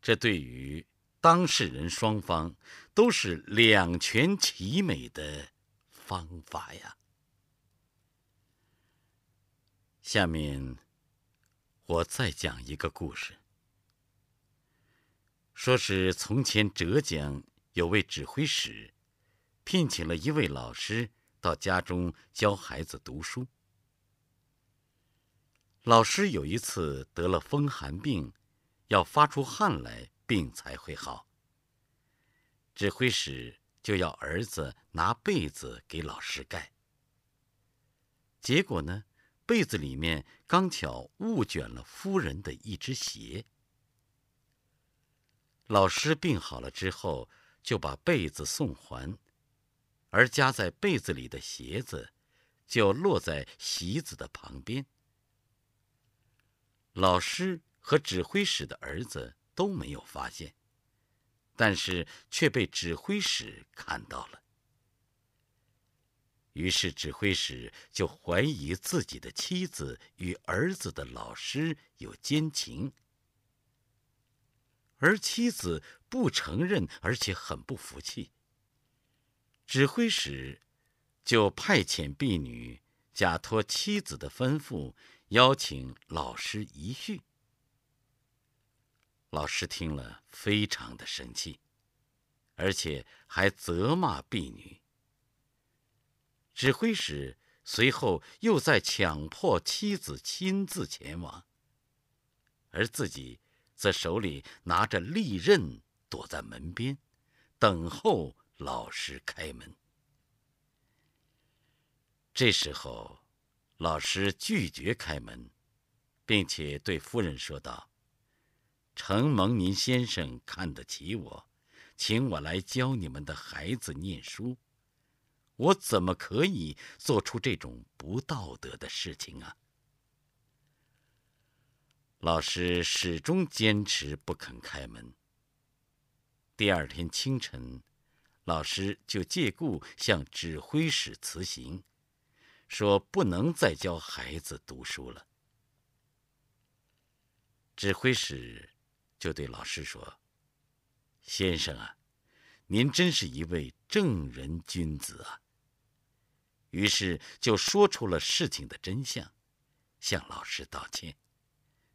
这对于当事人双方都是两全其美的方法呀。下面我再讲一个故事。说是从前浙江有位指挥使，聘请了一位老师到家中教孩子读书。老师有一次得了风寒病，要发出汗来，病才会好。指挥使就要儿子拿被子给老师盖。结果呢，被子里面刚巧误卷了夫人的一只鞋。老师病好了之后，就把被子送还，而夹在被子里的鞋子，就落在席子的旁边。老师和指挥使的儿子都没有发现，但是却被指挥使看到了。于是指挥使就怀疑自己的妻子与儿子的老师有奸情。而妻子不承认，而且很不服气。指挥使就派遣婢女假托妻子的吩咐，邀请老师一叙。老师听了，非常的生气，而且还责骂婢女。指挥使随后又在强迫妻子亲自前往，而自己。则手里拿着利刃，躲在门边，等候老师开门。这时候，老师拒绝开门，并且对夫人说道：“承蒙您先生看得起我，请我来教你们的孩子念书，我怎么可以做出这种不道德的事情啊？”老师始终坚持不肯开门。第二天清晨，老师就借故向指挥使辞行，说不能再教孩子读书了。指挥使就对老师说：“先生啊，您真是一位正人君子啊。”于是就说出了事情的真相，向老师道歉。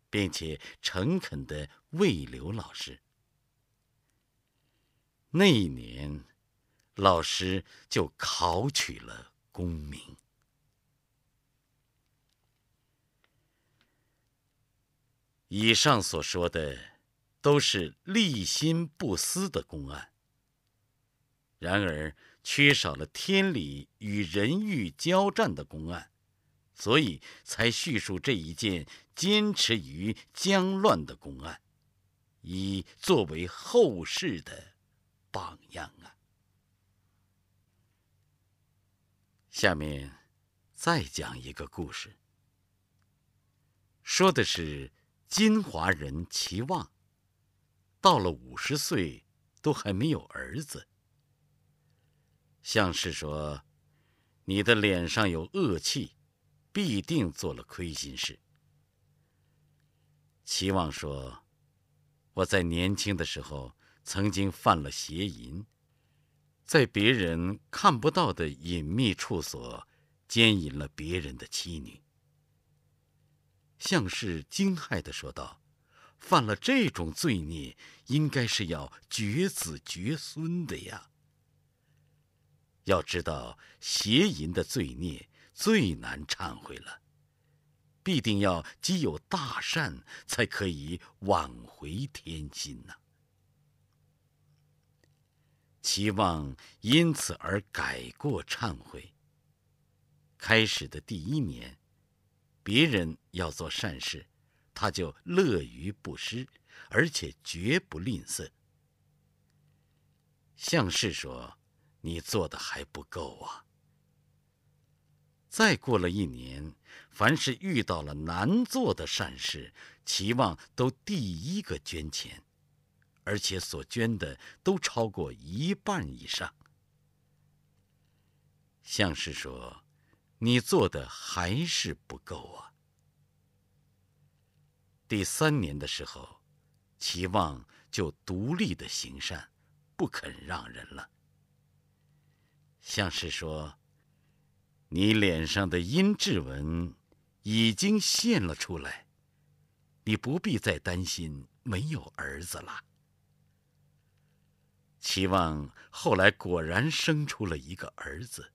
并且诚恳的慰留老师。那一年，老师就考取了功名。以上所说的，都是立心不私的公案。然而，缺少了天理与人欲交战的公案。所以才叙述这一件坚持于江乱的公案，以作为后世的榜样啊。下面再讲一个故事，说的是金华人齐望，到了五十岁都还没有儿子，像是说，你的脸上有恶气。必定做了亏心事。齐望说：“我在年轻的时候曾经犯了邪淫，在别人看不到的隐秘处所奸淫了别人的妻女。”向氏惊骇的说道：“犯了这种罪孽，应该是要绝子绝孙的呀！要知道邪淫的罪孽。”最难忏悔了，必定要积有大善，才可以挽回天心呐。期望因此而改过忏悔。开始的第一年，别人要做善事，他就乐于布施，而且绝不吝啬。相士说：“你做的还不够啊！”再过了一年，凡是遇到了难做的善事，齐望都第一个捐钱，而且所捐的都超过一半以上。相士说。你做的还是不够啊！第三年的时候，齐望就独立的行善，不肯让人了。像是说，你脸上的阴质纹已经现了出来，你不必再担心没有儿子了。齐望后来果然生出了一个儿子。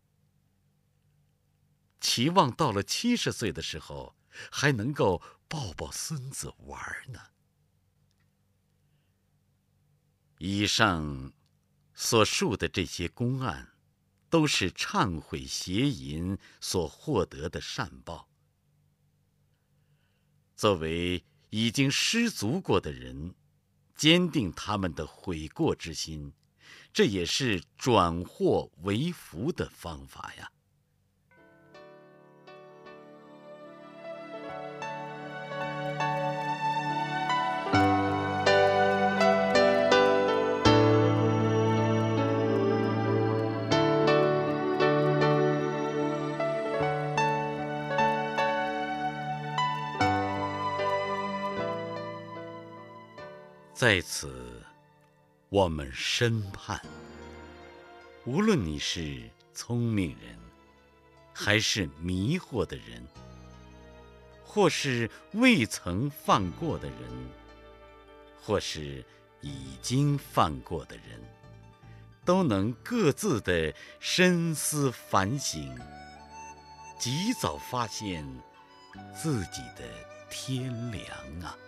期望到了七十岁的时候，还能够抱抱孙子玩呢。以上所述的这些公案，都是忏悔邪淫所获得的善报。作为已经失足过的人，坚定他们的悔过之心，这也是转祸为福的方法呀。在此，我们深盼，无论你是聪明人，还是迷惑的人，或是未曾犯过的人，或是已经犯过的人，都能各自的深思反省，及早发现自己的天良啊！